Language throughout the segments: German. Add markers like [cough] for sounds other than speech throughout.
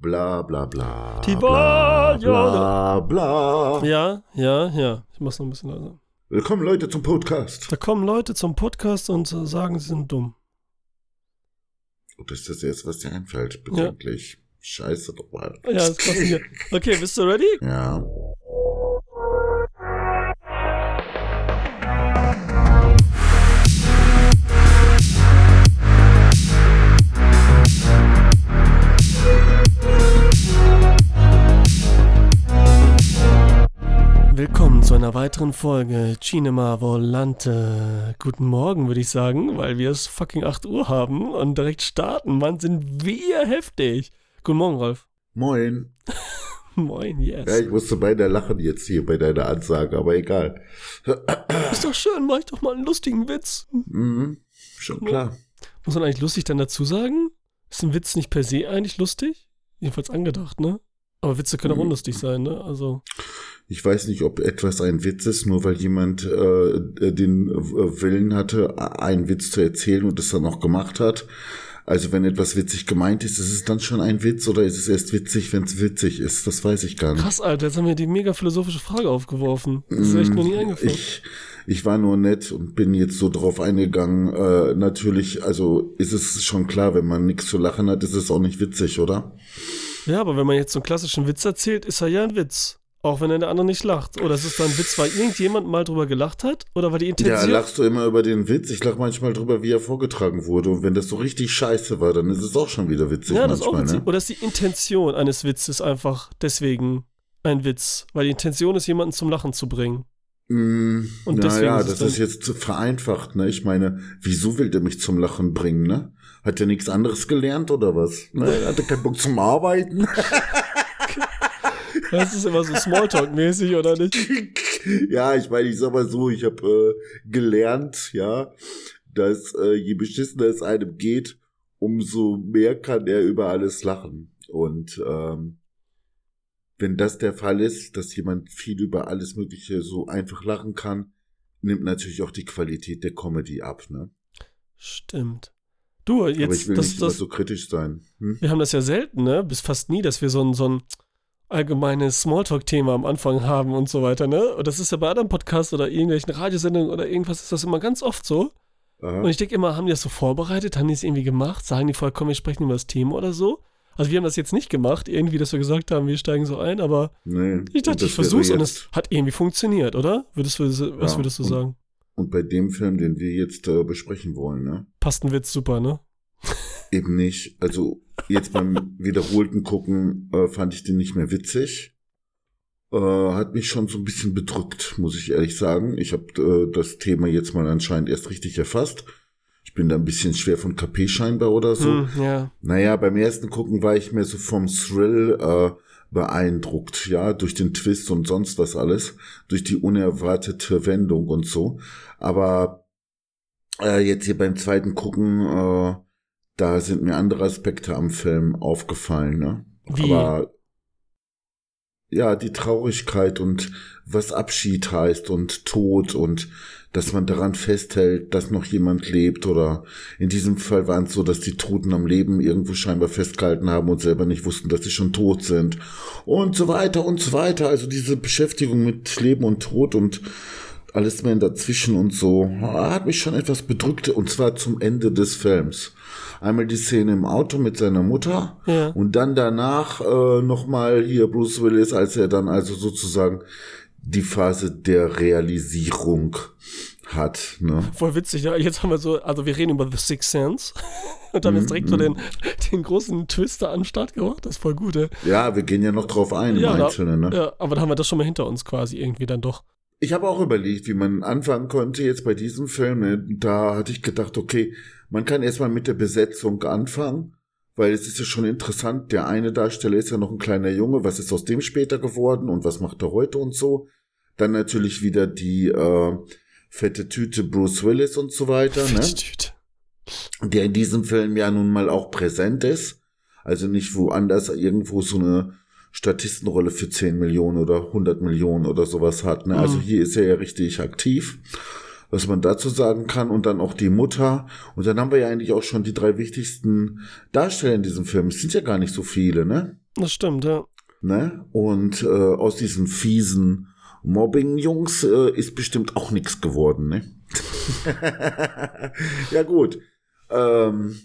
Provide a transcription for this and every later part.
Bla bla bla. Die bla, bla bla. Ja, ja, ja. Ich mach's noch ein bisschen leiser. Willkommen Leute zum Podcast. Da kommen Leute zum Podcast und äh, sagen, sie sind dumm. Und das ist das erste, was dir einfällt. Bedenklich. Scheiße dabei. Ja, das passt hier. [laughs] Okay, bist du ready? Ja. Zu einer weiteren Folge Cinema Volante. Guten Morgen, würde ich sagen, weil wir es fucking 8 Uhr haben und direkt starten. Mann, sind wir heftig. Guten Morgen, Rolf. Moin. [laughs] Moin, yes. Ja, ich musste beinahe lachen jetzt hier bei deiner Ansage, aber egal. Ist doch schön, mach ich doch mal einen lustigen Witz. Mhm. Schon klar. Muss man eigentlich lustig dann dazu sagen? Ist ein Witz nicht per se eigentlich lustig? Jedenfalls angedacht, ne? Aber Witze können auch Mhm. unlustig sein, ne? Also, Ich weiß nicht, ob etwas ein Witz ist, nur weil jemand äh, den Willen hatte, einen Witz zu erzählen und es dann auch gemacht hat. Also wenn etwas witzig gemeint ist, ist es dann schon ein Witz oder ist es erst witzig, wenn es witzig ist? Das weiß ich gar nicht. krass, Alter, jetzt haben wir die mega philosophische Frage aufgeworfen. Das ist echt noch nie eingefallen. Ich, ich war nur nett und bin jetzt so drauf eingegangen. Äh, natürlich, also ist es schon klar, wenn man nichts zu lachen hat, ist es auch nicht witzig, oder? Ja, aber wenn man jetzt so einen klassischen Witz erzählt, ist er ja ein Witz. Auch wenn der andere nicht lacht. Oder ist es dann ein Witz, weil irgendjemand mal drüber gelacht hat? Oder weil die Ja, Intention. lachst du immer über den Witz? Ich lach manchmal drüber, wie er vorgetragen wurde. Und wenn das so richtig scheiße war, dann ist es auch schon wieder witzig ja, das ist auch manchmal, witzig. ne? Oder ist die Intention eines Witzes einfach deswegen ein Witz? Weil die Intention ist, jemanden zum Lachen zu bringen. Mm, Und deswegen naja, ist das ist jetzt zu vereinfacht, ne? Ich meine, wieso will der mich zum Lachen bringen, ne? Hat er nichts anderes gelernt oder was? Ne? Hat er keinen Bock zum Arbeiten? [laughs] Das ist immer so Smalltalk-mäßig, oder nicht? [laughs] ja, ich meine, ich sag mal so, ich habe äh, gelernt, ja, dass äh, je beschissener es einem geht, umso mehr kann er über alles lachen. Und ähm, wenn das der Fall ist, dass jemand viel über alles Mögliche so einfach lachen kann, nimmt natürlich auch die Qualität der Comedy ab, ne? Stimmt. Du, Aber ich jetzt, will das, nicht das, so kritisch sein. Hm? wir haben das ja selten, ne? Bis fast nie, dass wir so ein, so ein allgemeines Smalltalk-Thema am Anfang haben und so weiter, ne? Und das ist ja bei anderen Podcasts oder irgendwelchen Radiosendungen oder irgendwas ist das immer ganz oft so. Aha. Und ich denke immer, haben die das so vorbereitet? Haben die es irgendwie gemacht? Sagen die vorher, komm, wir sprechen über das Thema oder so? Also wir haben das jetzt nicht gemacht, irgendwie, dass wir gesagt haben, wir steigen so ein, aber Nee. ich dachte, ich versuch's und jetzt- es hat irgendwie funktioniert, oder? Würdest du, was Ja, würdest du sagen? Und bei dem Film, den wir jetzt äh, besprechen wollen, ne? Passt ein Witz super, ne? [laughs] Eben nicht. Also jetzt beim wiederholten Gucken äh, fand ich den nicht mehr witzig. Äh, hat mich schon so ein bisschen bedrückt, muss ich ehrlich sagen. Ich habe äh, das Thema jetzt mal anscheinend erst richtig erfasst. Ich bin da ein bisschen schwer von KP scheinbar oder so. Hm, ja. Naja, beim ersten Gucken war ich mehr so vom Thrill äh, beeindruckt, ja, durch den Twist und sonst was alles, durch die unerwartete Wendung und so. Aber äh, jetzt hier beim zweiten Gucken, äh, da sind mir andere Aspekte am Film aufgefallen, ne? Wie? Aber ja, die Traurigkeit und was Abschied heißt und Tod und dass man daran festhält, dass noch jemand lebt oder in diesem Fall waren es so, dass die Toten am Leben irgendwo scheinbar festgehalten haben und selber nicht wussten, dass sie schon tot sind und so weiter und so weiter. Also diese Beschäftigung mit Leben und Tod und alles mehr dazwischen und so hat mich schon etwas bedrückt und zwar zum Ende des Films. Einmal die Szene im Auto mit seiner Mutter Ja. und dann danach äh, nochmal hier Bruce Willis, als er dann also sozusagen die Phase der Realisierung hat. Ne? Voll witzig, ja. Jetzt haben wir so, also wir reden über The Sixth Sense [laughs] und haben Mhm, jetzt direkt so den, den großen Twister an den Start gebracht. Das ist voll gut, ey. Ja, wir gehen ja noch drauf ein im Ja, da- Einzelnen. Ne? Ja, aber dann haben wir das schon mal hinter uns quasi irgendwie dann doch. Ich habe auch überlegt, wie man anfangen konnte jetzt bei diesem Film. Ne? Da hatte ich gedacht, okay, man kann erstmal mit der Besetzung anfangen, weil es ist ja schon interessant. Der eine Darsteller ist ja noch ein kleiner Junge. Was ist aus dem später geworden und was macht er heute und so? Dann natürlich wieder die äh, fette Tüte Bruce Willis und so weiter, ne? Tüte. der in diesem Film ja nun mal auch präsent ist. Also nicht woanders irgendwo so eine Statistenrolle für 10 Millionen oder 100 Millionen oder sowas hat. Ne? Also Mhm. hier ist er ja richtig aktiv. was man dazu sagen kann und dann auch die Mutter. Und dann haben wir ja eigentlich auch schon die drei wichtigsten Darsteller in diesem Film. Es sind ja gar nicht so viele, ne? Das stimmt, ja. Ne? Und äh, aus diesen fiesen Mobbing-Jungs äh, ist bestimmt auch nichts geworden, ne? [laughs] ja, gut. Ähm,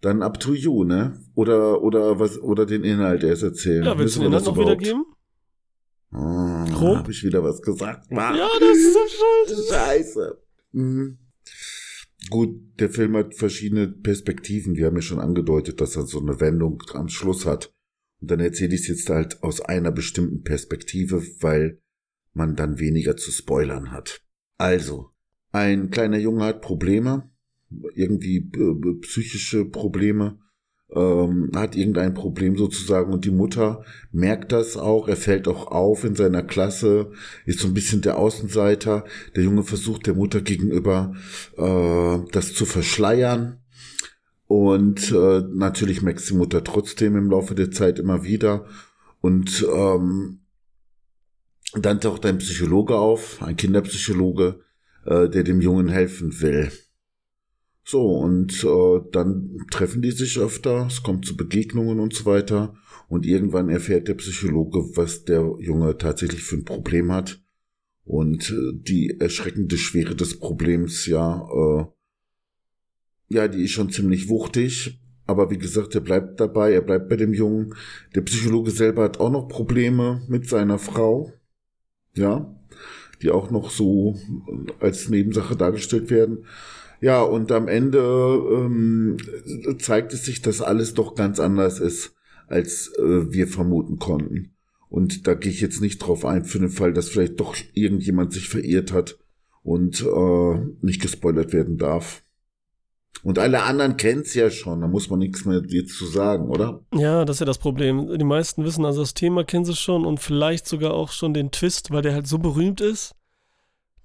dann up to you, ne? Oder, oder was, oder den Inhalt erst erzählen. Ja, willst du den Inhalt noch wiedergeben? Oh, Grob? Hab ich wieder was gesagt? Mann. Ja, das ist so schuld. [laughs] Scheiße. Mhm. Gut, der Film hat verschiedene Perspektiven. Wir haben ja schon angedeutet, dass er so eine Wendung am Schluss hat. Und dann erzähle ich es jetzt halt aus einer bestimmten Perspektive, weil man dann weniger zu spoilern hat. Also, ein kleiner Junge hat Probleme, irgendwie äh, psychische Probleme, ähm, hat irgendein Problem sozusagen und die Mutter merkt das auch, er fällt auch auf in seiner Klasse, ist so ein bisschen der Außenseiter. Der Junge versucht der Mutter gegenüber äh, das zu verschleiern. Und äh, natürlich merkt die Mutter trotzdem im Laufe der Zeit immer wieder. Und ähm, dann taucht ein Psychologe auf, ein Kinderpsychologe, äh, der dem Jungen helfen will. So, und äh, dann treffen die sich öfter, es kommt zu Begegnungen und so weiter. Und irgendwann erfährt der Psychologe, was der Junge tatsächlich für ein Problem hat. Und äh, die erschreckende Schwere des Problems, ja, äh, ja, die ist schon ziemlich wuchtig. Aber wie gesagt, er bleibt dabei, er bleibt bei dem Jungen. Der Psychologe selber hat auch noch Probleme mit seiner Frau. Ja, die auch noch so als Nebensache dargestellt werden. Ja, und am Ende ähm, zeigt es sich, dass alles doch ganz anders ist, als äh, wir vermuten konnten. Und da gehe ich jetzt nicht drauf ein, für den Fall, dass vielleicht doch irgendjemand sich verirrt hat und äh, nicht gespoilert werden darf. Und alle anderen kennen's ja schon, da muss man nichts mehr jetzt zu sagen, oder? Ja, das ist ja das Problem. Die meisten wissen also das Thema, kennen sie schon und vielleicht sogar auch schon den Twist, weil der halt so berühmt ist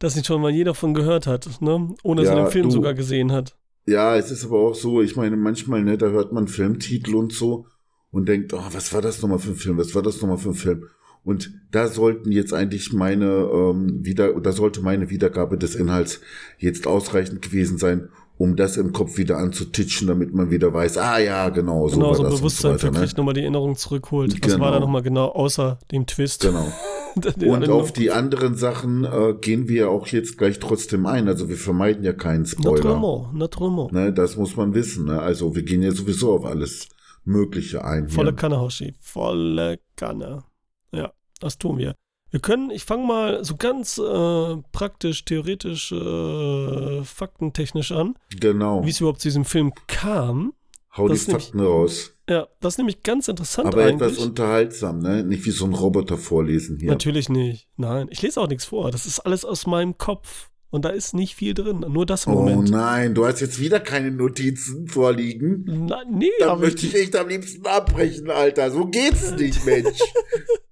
dass nicht schon mal jeder von gehört hat, ne? Ohne ja, dass er den Film du, sogar gesehen hat. Ja, es ist aber auch so, ich meine, manchmal, ne, da hört man Filmtitel und so und denkt, oh, was war das nochmal für ein Film? Was war das nochmal für ein Film? Und da sollten jetzt eigentlich meine ähm, wieder, da sollte meine Wiedergabe des Inhalts jetzt ausreichend gewesen sein, um das im Kopf wieder anzutitschen, damit man wieder weiß, ah ja, genau, so genau, war so das Bewusstsein und so weiter, wirklich ne? nochmal die Erinnerung zurückholt. Was genau. war da nochmal genau, außer dem Twist? Genau. [laughs] und auf die anderen Sachen äh, gehen wir auch jetzt gleich trotzdem ein. Also wir vermeiden ja keinen Spoiler. Naturellement, naturellement. Ne, das muss man wissen. Ne? Also wir gehen ja sowieso auf alles Mögliche ein. Volle. Kanne, Hoshi. Volle Kanne. Ja, das tun wir. Wir können, ich fange mal so ganz äh, praktisch, theoretisch, äh, faktentechnisch an. Genau. Wie es überhaupt zu diesem Film kam. Hau das die Fakten nämlich, raus. Ja, das ist nämlich ganz interessant Aber eigentlich. etwas unterhaltsam, ne? Nicht wie so ein Roboter vorlesen hier. Natürlich nicht. Nein, ich lese auch nichts vor. Das ist alles aus meinem Kopf. Und da ist nicht viel drin. Nur das im oh Moment. Oh nein, du hast jetzt wieder keine Notizen vorliegen. Na, nee, Dann möchte ich echt am liebsten abbrechen, Alter. So geht's nicht, Mensch. [laughs]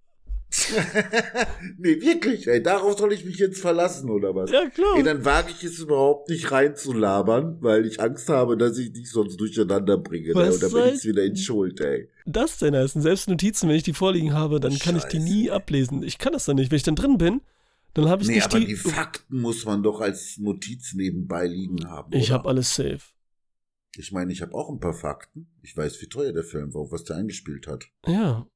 [laughs] nee, wirklich, ey. Darauf soll ich mich jetzt verlassen, oder was? Ja, klar. Ey, dann wage ich es überhaupt nicht reinzulabern, weil ich Angst habe, dass ich dich sonst durcheinander bringe. Was ey, und dann bin ich wieder in Schuld, ey. Das denn heißen? Selbst Notizen, wenn ich die vorliegen habe, dann Scheiße. kann ich die nie ablesen. Ich kann das dann nicht. Wenn ich dann drin bin, dann habe ich nee, nicht aber die, die Fakten muss man doch als Notiz nebenbei liegen haben. Ich habe alles safe. Ich meine, ich habe auch ein paar Fakten. Ich weiß, wie teuer der Film war, was der eingespielt hat. Ja,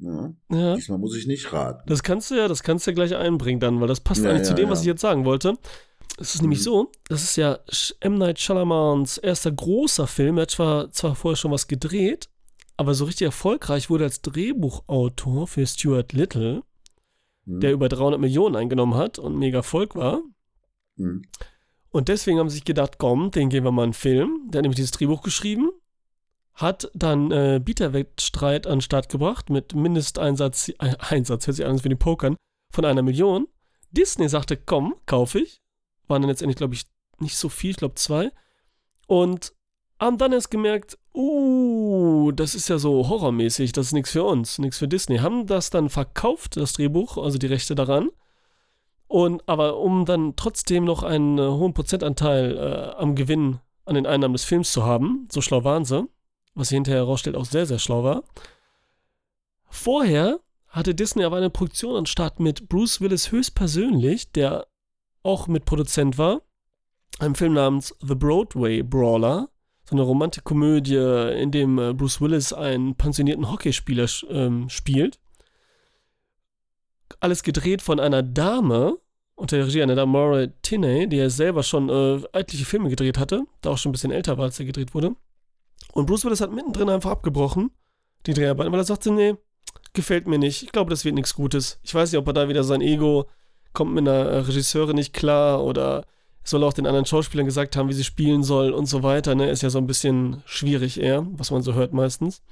ja. ja. Diesmal muss ich nicht raten. Das kannst du ja, das kannst du ja gleich einbringen dann, weil das passt ja, eigentlich ja, zu dem, was ich jetzt sagen wollte. Es ist mhm. nämlich so, das ist ja M. Night Shyamalans erster großer Film. Er hat zwar, zwar vorher schon was gedreht, aber so richtig erfolgreich wurde als Drehbuchautor für Stuart Little, mhm. der über 300 Millionen eingenommen hat und mega Erfolg war. Mhm. Und deswegen haben sie sich gedacht, komm, den geben wir mal einen Film. Der hat nämlich dieses Drehbuch geschrieben hat dann äh, Bieterwettstreit an den Start gebracht mit Mindesteinsatz, äh, Einsatz, hört sich an wie die Pokern, von einer Million. Disney sagte, komm, kaufe ich. Waren dann letztendlich, glaube ich, nicht so viel, ich glaube zwei. Und haben dann erst gemerkt, uh, das ist ja so horrormäßig, das ist nichts für uns, nichts für Disney. Haben das dann verkauft, das Drehbuch, also die Rechte daran. Und aber um dann trotzdem noch einen äh, hohen Prozentanteil äh, am Gewinn an den Einnahmen des Films zu haben, so schlau waren sie, was sich hinterher herausstellt, auch sehr, sehr schlau war. Vorher hatte Disney aber eine Produktion an Start mit Bruce Willis höchstpersönlich, der auch Mitproduzent war. Ein Film namens The Broadway Brawler. So eine Romantikkomödie, in dem äh, Bruce Willis einen pensionierten Hockeyspieler ähm, spielt. Alles gedreht von einer Dame, unter der Regie einer Dame, Maura Tinney, die ja selber schon äh, etliche Filme gedreht hatte, da auch schon ein bisschen älter war, als er gedreht wurde. Und Bruce Willis hat mittendrin einfach abgebrochen, die Dreharbeiten, weil er sagte, nee, gefällt mir nicht. Ich glaube, das wird nichts Gutes. Ich weiß nicht, ob er da wieder sein Ego kommt mit einer Regisseurin nicht klar oder soll auch den anderen Schauspielern gesagt haben, wie sie spielen soll und so weiter. Ne? Ist ja so ein bisschen schwierig eher, was man so hört meistens.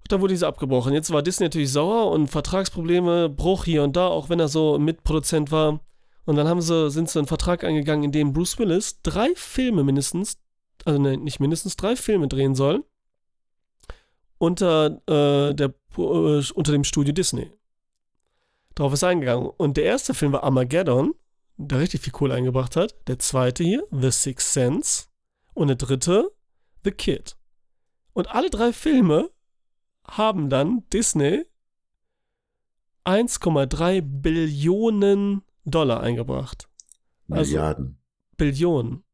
Und dann wurde diese abgebrochen. Jetzt war Disney natürlich sauer und Vertragsprobleme, Bruch hier und da, auch wenn er so Mitproduzent war. Und dann haben sie, sind sie einen Vertrag eingegangen, in dem Bruce Willis drei Filme mindestens, also ne, nicht mindestens drei Filme drehen soll. Unter, äh, der, äh, unter dem Studio Disney. Darauf ist eingegangen. Und der erste Film war Armageddon der richtig viel Kohle eingebracht hat. Der zweite hier, The Sixth Sense. Und der dritte, The Kid. Und alle drei Filme haben dann Disney 1,3 Billionen Dollar eingebracht. Also Milliarden. Billionen.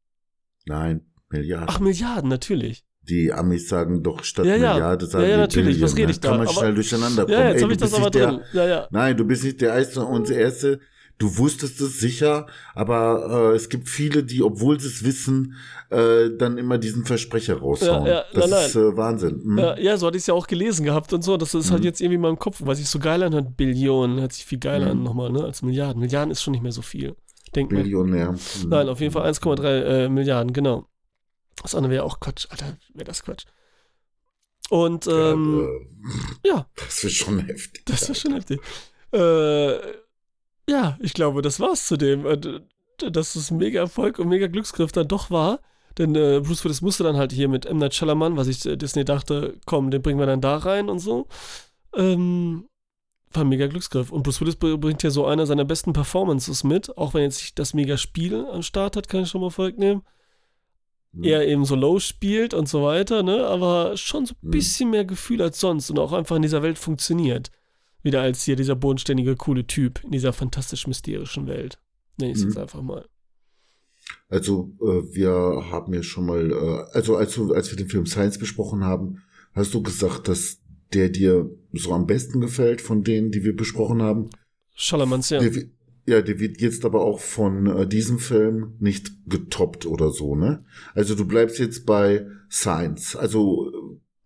Nein, Milliarden. Ach, Milliarden, natürlich. Die Amis sagen doch statt ja, ja. Milliarde sagen ja, ja, natürlich. Billion. Was rede ich da? Kann man aber, schnell durcheinander kommen. Ja, jetzt habe ich das aber drin. Der, ja, ja. Nein, du bist nicht der Erste und der Erste, du wusstest es sicher, aber äh, es gibt viele, die, obwohl sie es wissen, äh, dann immer diesen Versprecher raushauen. Ja, ja, das nein, ist äh, Wahnsinn. Mhm. Ja, ja, so hatte ich es ja auch gelesen gehabt und so. Das ist halt Mhm. jetzt irgendwie in meinem Kopf, weil sich so geil anhört. Billionen hört sich viel geiler Mhm. an nochmal, ne? Als Milliarden. Milliarden ist schon nicht mehr so viel. Denkt man. Billionär. Mhm. Nein, auf jeden Fall 1,3 äh, Milliarden, genau. Das andere wäre auch Quatsch. Alter, wäre das Quatsch. Und, ähm, äh, ja, [laughs] das ist schon heftig. das ist schon heftig. Äh, ja, ich glaube, das war's zu dem. äh, Dass es mega Erfolg und mega Glücksgriff dann doch war. Denn äh, Bruce Willis musste dann halt hier mit M. Night Shyamalan, was ich äh, Disney dachte, komm, den bringen wir dann da rein und so. Ähm, war ein mega Glücksgriff. Und Bruce Willis br- bringt ja so eine seiner besten Performances mit, auch wenn jetzt nicht das mega Spiel am Start hat, kann ich schon mal vorwegnehmen. Mhm. Er eben so low spielt und so weiter, ne? Aber schon so ein Mhm. bisschen mehr Gefühl als sonst und auch einfach in dieser Welt funktioniert. Wieder als hier dieser bodenständige, coole Typ in dieser fantastisch-mysterischen Welt. Nenn ich es Mhm. jetzt einfach mal. Also, äh, wir haben ja schon mal, äh, also als, als wir den Film Science besprochen haben, hast du gesagt, dass der dir so am besten gefällt von denen, die wir besprochen haben. Schalamans, ja. Der, ja, der wird jetzt aber auch von äh, diesem Film nicht getoppt oder so, ne? Also du bleibst jetzt bei Science. Also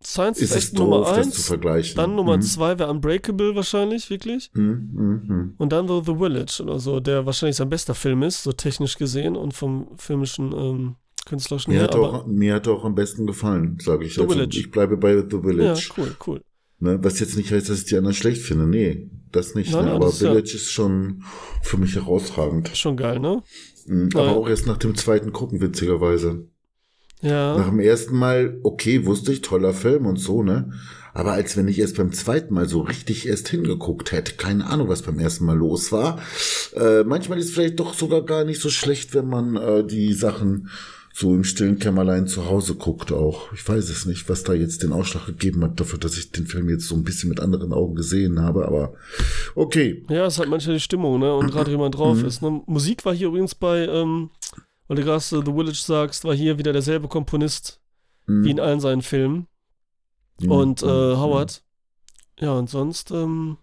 Science ist, ist Nummer doof, das zu eins. vergleichen. Dann Nummer Mhm. zwei wäre Unbreakable wahrscheinlich, wirklich. Mhm, mhm, mhm. Und dann The, The Village oder so, der wahrscheinlich sein bester Film ist, so technisch gesehen und vom filmischen, ähm, künstlerischen Mir, her. hat auch, mir hat auch am besten gefallen, sage ich. The also, Village. ich bleibe bei The ja, Village. cool, cool. Ne? Was jetzt nicht heißt, dass ich die anderen schlecht finde. Nee, das nicht. Nein, ne? nein, Aber ist ja- Village ist schon für mich herausragend. Schon geil, ne? Mhm. Aber auch erst nach dem zweiten gucken, witzigerweise. Ja. Nach dem ersten Mal, okay, wusste ich, toller Film und so, ne? Aber als wenn ich erst beim zweiten Mal so richtig erst hingeguckt hätte, keine Ahnung, was beim ersten Mal los war. Äh, manchmal ist es vielleicht doch sogar gar nicht so schlecht, wenn man äh, die Sachen so im stillen Kämmerlein zu Hause guckt auch. Ich weiß es nicht, was da jetzt den Ausschlag gegeben hat dafür, dass ich den Film jetzt so ein bisschen mit anderen Augen gesehen habe, aber okay. Ja, es hat manchmal die Stimmung, ne? Und gerade wie man drauf Mhm. ist. Ne? Musik war hier übrigens bei, ähm, weil du gerade The Village sagst, war hier wieder derselbe Komponist Mhm. wie in allen seinen Filmen. Mhm. Und äh, Mhm. Howard. Ja, und sonst, ähm,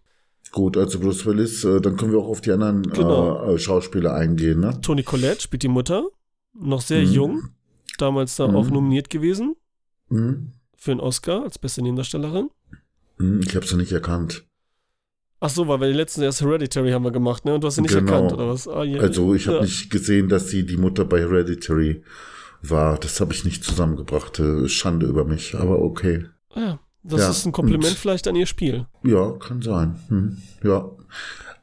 Gut, also Bruce Willis, äh, dann können wir auch auf die anderen Genau. äh, Schauspieler eingehen, ne? Toni Collette spielt die Mutter. Noch sehr Mhm. jung. Damals da Mhm. auch nominiert gewesen Mhm. für einen Oscar als beste Nebendarstellerin. Mhm, Ich habe sie nicht erkannt. Ach so, weil wir die letzten erst Hereditary haben wir gemacht, ne? Und du hast sie nicht Genau. erkannt, oder was? Ah, je- Also ich habe ja. nicht gesehen, dass sie die Mutter bei Hereditary war. Das habe ich nicht zusammengebracht. Äh, Schande über mich, aber okay. Ja, das Ja, ist ein Kompliment und- vielleicht an ihr Spiel. Ja, kann sein. Hm, ja.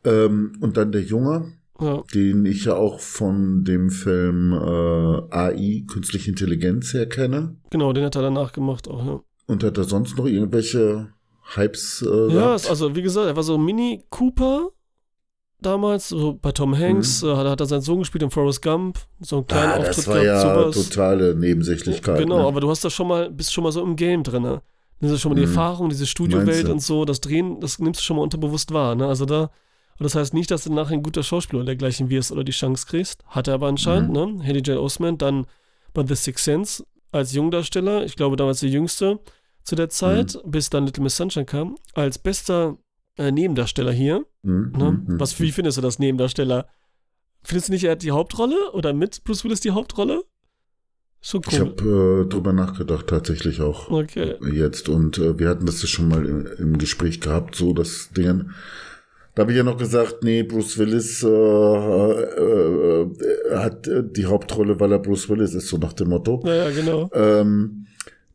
Ähm, und dann der Junge, Ja. den ich ja auch von dem Film äh, AI, Künstliche Intelligenz, her kenne. Genau, den hat er danach gemacht auch, ja. Und hat er sonst noch irgendwelche Hypes äh, Ja, gehabt? also wie gesagt, er war so Mini Cooper damals, so bei Tom Hanks, äh, hat, hat er seinen Sohn gespielt in Forrest Gump, so einen kleinen Mhm. ah, Auftritt das war ja sowas. totale Nebensächlichkeit. Genau, ne? aber du hast da schon mal, bist schon mal so im Game drin. Ne? Das ist schon mal die Mhm. Erfahrung, diese Studiowelt und so, das Drehen, das nimmst du schon mal unterbewusst wahr. Ne? Also da, Und das heißt nicht, dass du nachher ein guter Schauspieler oder dergleichen wirst oder die Chance kriegst. Hat er aber anscheinend, Mhm. ne? Haley Joel Osment, dann bei The Sixth Sense als Jungdarsteller, ich glaube damals der jüngste zu der Zeit, Mhm. bis dann Little Miss Sunshine kam, als bester äh, Nebendarsteller hier. Mhm, Ne? mhm, Was, wie findest du das Nebendarsteller? Findest du nicht, er hat die Hauptrolle oder mit Bruce Willis die Hauptrolle? Schon Ich cool. habe äh, drüber nachgedacht, tatsächlich auch Okay. jetzt. Und äh, wir hatten das ja schon mal im, im Gespräch gehabt, so das Ding. Da habe ich ja noch gesagt, nee, Bruce Willis äh, äh, äh, hat äh, die Hauptrolle, weil er Bruce Willis ist, so nach dem Motto. Naja, genau. Ähm,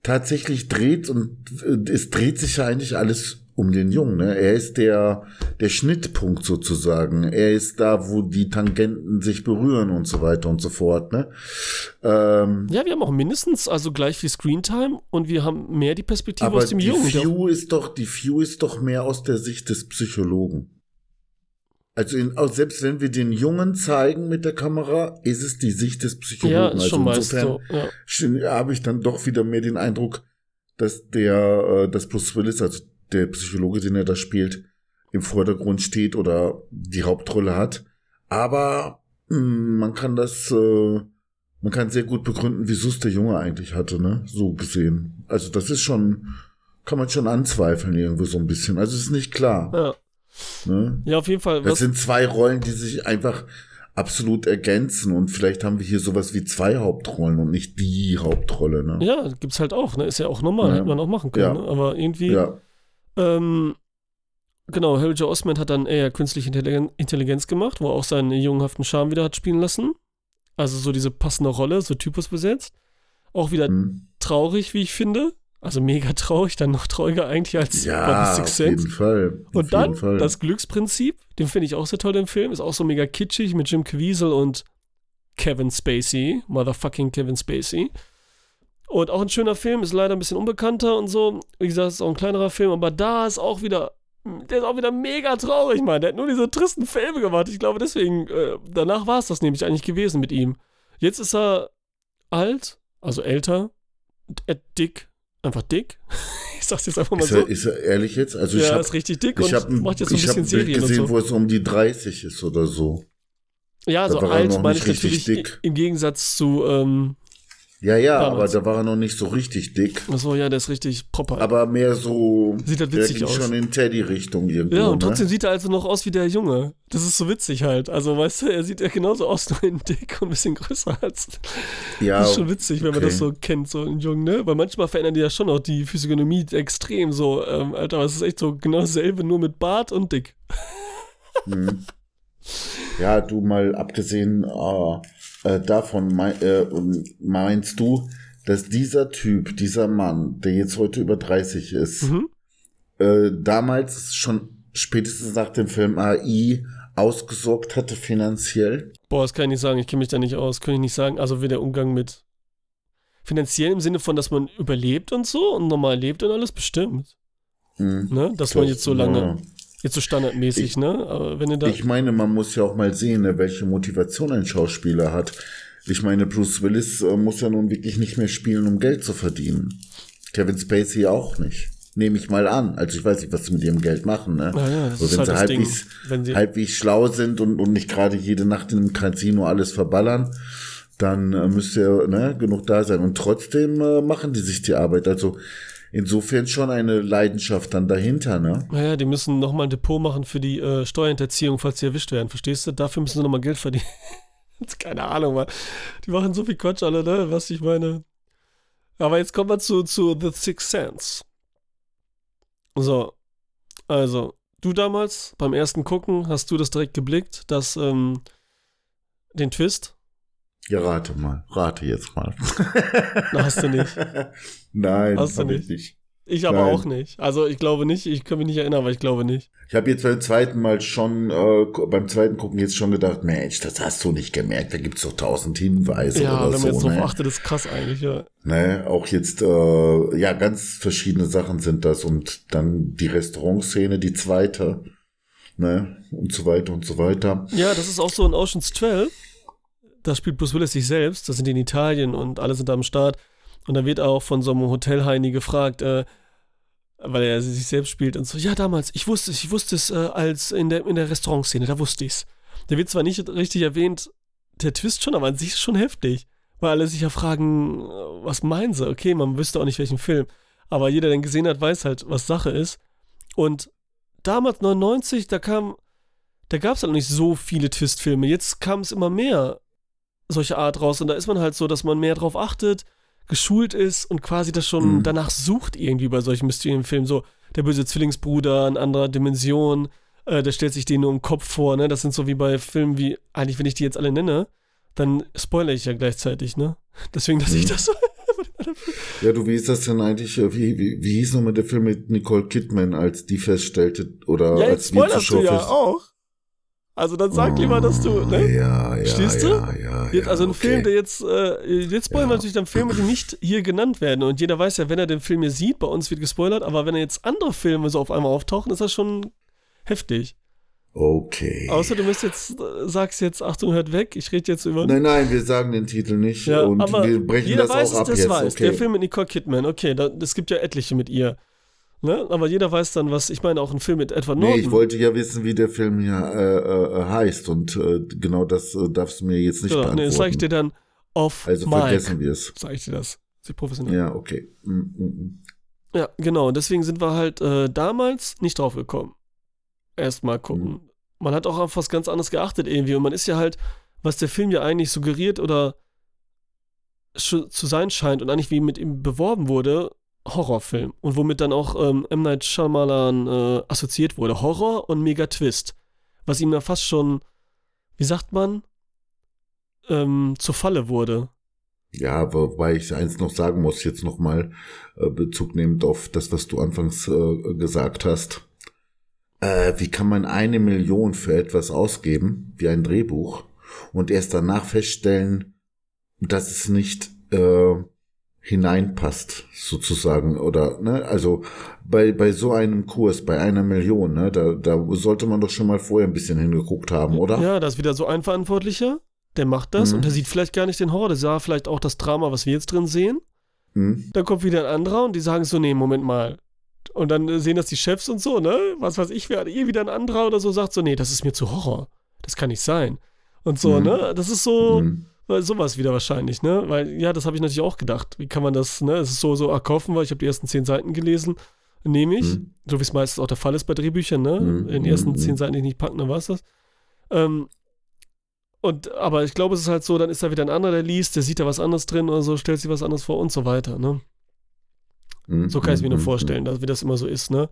tatsächlich dreht und äh, es dreht sich ja eigentlich alles um den Jungen. Ne? Er ist der, der Schnittpunkt sozusagen. Er ist da, wo die Tangenten sich berühren und so weiter und so fort. Ne? Ähm, Ja, wir haben auch mindestens also gleich viel Screentime und wir haben mehr die Perspektive aus dem die Jungen. View ist doch, die View ist doch mehr aus der Sicht des Psychologen. Also in, auch selbst wenn wir den Jungen zeigen mit der Kamera, ist es die Sicht des Psychologen. Ja, ist also schon meist insofern so. Ja. habe ich dann doch wieder mehr den Eindruck, dass der, äh, dass Bruce Willis, also der Psychologe, den er da spielt, im Vordergrund steht oder die Hauptrolle hat. Aber mh, man kann das, äh, man kann sehr gut begründen, wieso es der Junge eigentlich hatte, ne? So gesehen. Also das ist schon, kann man schon anzweifeln irgendwo so ein bisschen. Also es ist nicht klar. Ja. Ne? ja, auf jeden Fall. Das sind zwei Rollen, die sich einfach absolut ergänzen und vielleicht haben wir hier sowas wie zwei Hauptrollen und nicht die Hauptrolle, ne? ja, gibt's halt auch. Ne? Ist ja auch normal, Ja. hätte man auch machen können. Ja. Ne? Aber irgendwie. Ja. Ähm, genau, Helge Osment hat dann eher künstliche Intelligen- Intelligenz gemacht, wo er auch seinen jungenhaften Charme wieder hat spielen lassen. Also so diese passende Rolle, so Typus besetzt. Auch wieder Hm. traurig, wie ich finde. Also mega traurig, dann noch trauriger eigentlich als bei Ja, The auf Sixth jeden Sense. Fall. Auf Und dann Fall. das Glücksprinzip, den finde ich auch sehr toll im Film, ist auch so mega kitschig mit Jim Caviezel und Kevin Spacey, motherfucking Kevin Spacey. Und auch ein schöner Film, ist leider ein bisschen unbekannter und so. Wie gesagt, ist auch ein kleinerer Film, aber da ist auch wieder, der ist auch wieder mega traurig, Mann. Der hat nur diese tristen Filme gemacht. Ich glaube, deswegen, äh, danach war es das nämlich eigentlich gewesen mit ihm. Jetzt ist er alt, also älter, dick, einfach dick. [laughs] ich sag's jetzt einfach mal ist, so. er, ist er ehrlich jetzt? Also ich ja, habe ist richtig dick ich und hab, macht jetzt so ein ich hab bisschen Serien gesehen, und so. wo es um die 30 ist oder so. Ja, Da so alt meine ich natürlich dick. im Gegensatz zu, ähm, Ja, ja, Damals. aber da war er noch nicht so richtig dick. achso, ja, der ist richtig proper. Aber mehr so. Sieht halt der witzig ging aus. schon in Teddy-Richtung irgendwo. ja, und ne? trotzdem sieht er also noch aus wie der Junge. Das ist so witzig halt. Also, weißt du, er sieht ja genauso aus, nur in dick und ein bisschen größer als. Ja, das ist schon witzig, wenn man das so kennt, so einen Jungen, ne? Weil manchmal verändern die ja schon auch die Physiognomie extrem so. Ähm, Alter, es ist echt so genau dasselbe, nur mit Bart und dick. Mhm. Ja, du mal abgesehen äh, äh, davon, mei äh, meinst du, dass dieser Typ, dieser Mann, der jetzt heute über 30 ist, Mhm. äh, damals schon spätestens nach dem Film AI ausgesorgt hatte finanziell? Boah, das kann ich nicht sagen. Ich kenne mich da nicht aus. Kann ich nicht sagen. Also, wie der Umgang mit. Finanziell im Sinne von, dass man überlebt und so und normal lebt und alles bestimmt. Hm. Ne? Dass man jetzt so lange. Ja. Jetzt so standardmäßig, Ich- ne? Aber wenn da. Ich meine, man muss ja auch mal sehen, ne, welche Motivation ein Schauspieler hat. Ich meine, Bruce Willis äh, muss ja nun wirklich nicht mehr spielen, um Geld zu verdienen. Kevin Spacey auch nicht. Nehme ich mal an. Also ich weiß nicht, was sie mit ihrem Geld machen. Ne? Ja, ja, das Aber ist wenn halt sie halbwegs, Wenn sie, halbwegs schlau sind und, und nicht gerade jede Nacht in einem Casino alles verballern, dann äh, müsste ja ne, genug da sein. Und trotzdem äh, machen die sich die Arbeit. Also insofern schon eine Leidenschaft dann dahinter. Ne? naja, die müssen nochmal ein Depot machen für die äh, Steuerhinterziehung, falls sie erwischt werden. Verstehst du? Dafür müssen sie nochmal Geld verdienen. [laughs] Keine Ahnung, Mann. Die machen so viel Quatsch alle, ne? Was ich meine. Aber jetzt kommen wir zu, zu The Sixth Sense. So. Also, du damals beim ersten Gucken hast du das direkt geblickt, dass ähm, den Twist? Ja, rate mal. Rate jetzt mal. [laughs] Hast du nicht. [laughs] Nein, Hast du hab ich nicht? nicht. Ich aber Nein. auch nicht. Also ich glaube nicht, ich kann mich nicht erinnern, aber ich glaube nicht. Ich habe jetzt beim zweiten Mal schon, äh, beim zweiten Gucken jetzt schon gedacht, Mensch, das hast du nicht gemerkt, da gibt's doch tausend Hinweise ja, oder wenn so. man jetzt drauf ne? achtet, ist krass eigentlich, ja. ne? Auch jetzt, äh, ja, ganz verschiedene Sachen sind das und dann die Restaurantszene, die zweite, ne, und so weiter und so weiter. Ja, das ist auch so in Ocean's 12. Da spielt Bruce Willis sich selbst, das sind die in Italien und alle sind da am Start. Und da wird auch von so einem Hotelheini gefragt, äh, weil er sich selbst spielt und so, ja, damals, ich wusste es, ich wusste es äh, als in der, in der Restaurantszene, da wusste ich's. Der wird zwar nicht richtig erwähnt, der Twist schon, aber an sich ist schon heftig. Weil alle sich ja fragen, äh, was meinen sie? Okay, man wüsste auch nicht, welchen Film. Aber jeder, der ihn gesehen hat, weiß halt, was Sache ist. Und damals, 99, da kam, da gab es halt noch nicht so viele Twist-Filme. Jetzt kam es immer mehr solche Art raus. Und da ist man halt so, dass man mehr drauf achtet, geschult ist und quasi das schon Mhm. danach sucht, irgendwie bei solchen Mysterienfilmen. So, der böse Zwillingsbruder in anderer Dimension, äh, der stellt sich den nur im Kopf vor, ne? Das sind so wie bei Filmen wie, eigentlich, wenn ich die jetzt alle nenne, dann spoilere ich ja gleichzeitig, ne? [laughs] Deswegen, dass ich Mhm. das so. [laughs] Ja, du, wie ist das denn eigentlich, äh, wie, wie, wie hieß nochmal der Film mit Nicole Kidman, als die feststellte, oder ja, als du Zuschauer ja auch. Also dann sag lieber, dass du, ne? Ja, ja, Stehst du? ja, ja, Jetzt, ja, also ein okay. Film, der jetzt, äh, jetzt spoilern wir Ja. natürlich dann Filme, die nicht hier genannt werden. Und jeder weiß ja, wenn er den Film hier sieht, bei uns wird gespoilert, aber wenn er jetzt andere Filme so auf einmal auftauchen, ist das schon heftig. Okay. Außer du müsst jetzt, äh, sagst jetzt, Achtung, hört weg, ich rede jetzt über. Nein, nein, wir sagen den Titel nicht ja, und aber wir brechen jeder das weiß auch ab es, das jetzt. weiß. okay. Der Film mit Nicole Kidman, okay, da, es gibt ja etliche mit ihr. Ne? Aber jeder weiß dann, was, ich meine, auch ein Film mit Edward Nee, Norton. ich wollte ja wissen, wie der Film hier äh, äh, heißt und äh, genau das äh, darfst du mir jetzt nicht ja, nee, beantworten. das sag ich dir dann auf also Mike. vergessen wir es. Sag ich dir das. Sie professionell. Ja, okay. Mm, mm, mm. Ja, genau. Deswegen sind wir halt äh, damals nicht drauf gekommen. Erstmal gucken. Mhm. Man hat auch auf was ganz anderes geachtet irgendwie. Und man ist ja halt, was der Film ja eigentlich suggeriert oder zu sein scheint und eigentlich wie mit ihm beworben wurde, Horrorfilm. Und womit dann auch ähm, M. Night Shyamalan äh, assoziiert wurde. Horror und Mega Twist. Was ihm ja fast schon, wie sagt man, ähm, zur Falle wurde. Ja, wobei ich eins noch sagen muss, jetzt nochmal äh, Bezug nehmend auf das, was du anfangs äh, gesagt hast. Äh, wie kann man eine Million für etwas ausgeben, wie ein Drehbuch, und erst danach feststellen, dass es nicht äh, hineinpasst, sozusagen, oder, ne, also bei, bei so einem Kurs, bei einer Million, ne, da, da sollte man doch schon mal vorher ein bisschen hingeguckt haben, oder? Ja, da ist wieder so ein Verantwortlicher, der macht das Mhm. und der sieht vielleicht gar nicht den Horror, der sah vielleicht auch das Drama, was wir jetzt drin sehen. Hm? Dann kommt wieder ein anderer und die sagen so, nee, Moment mal. Und dann äh, sehen das die Chefs und so, ne? Was weiß ich, wer eh wieder ein anderer oder so sagt so, nee, das ist mir zu Horror. Das kann nicht sein. Und so, Mhm. ne? Das ist so, Hm. Weil sowas wieder wahrscheinlich, ne? Weil, ja, das habe ich natürlich auch gedacht. Wie kann man das, ne? Es ist so, so, ah, kaufen wir, ich habe die ersten zehn Seiten gelesen, nehme ich. Hm. So wie es meistens auch der Fall ist bei Drehbüchern, ne? Mhm, In den ersten mhm, zehn mhm. Seiten, die ich nicht packen, dann war es das. Ähm, und, aber ich glaube, es ist halt so, dann ist da wieder ein anderer, der liest, der sieht da was anderes drin oder so, stellt sich was anderes vor und so weiter, ne? Hm. So kann ich es mir nur Hm. vorstellen, dass, wie das immer so ist, ne?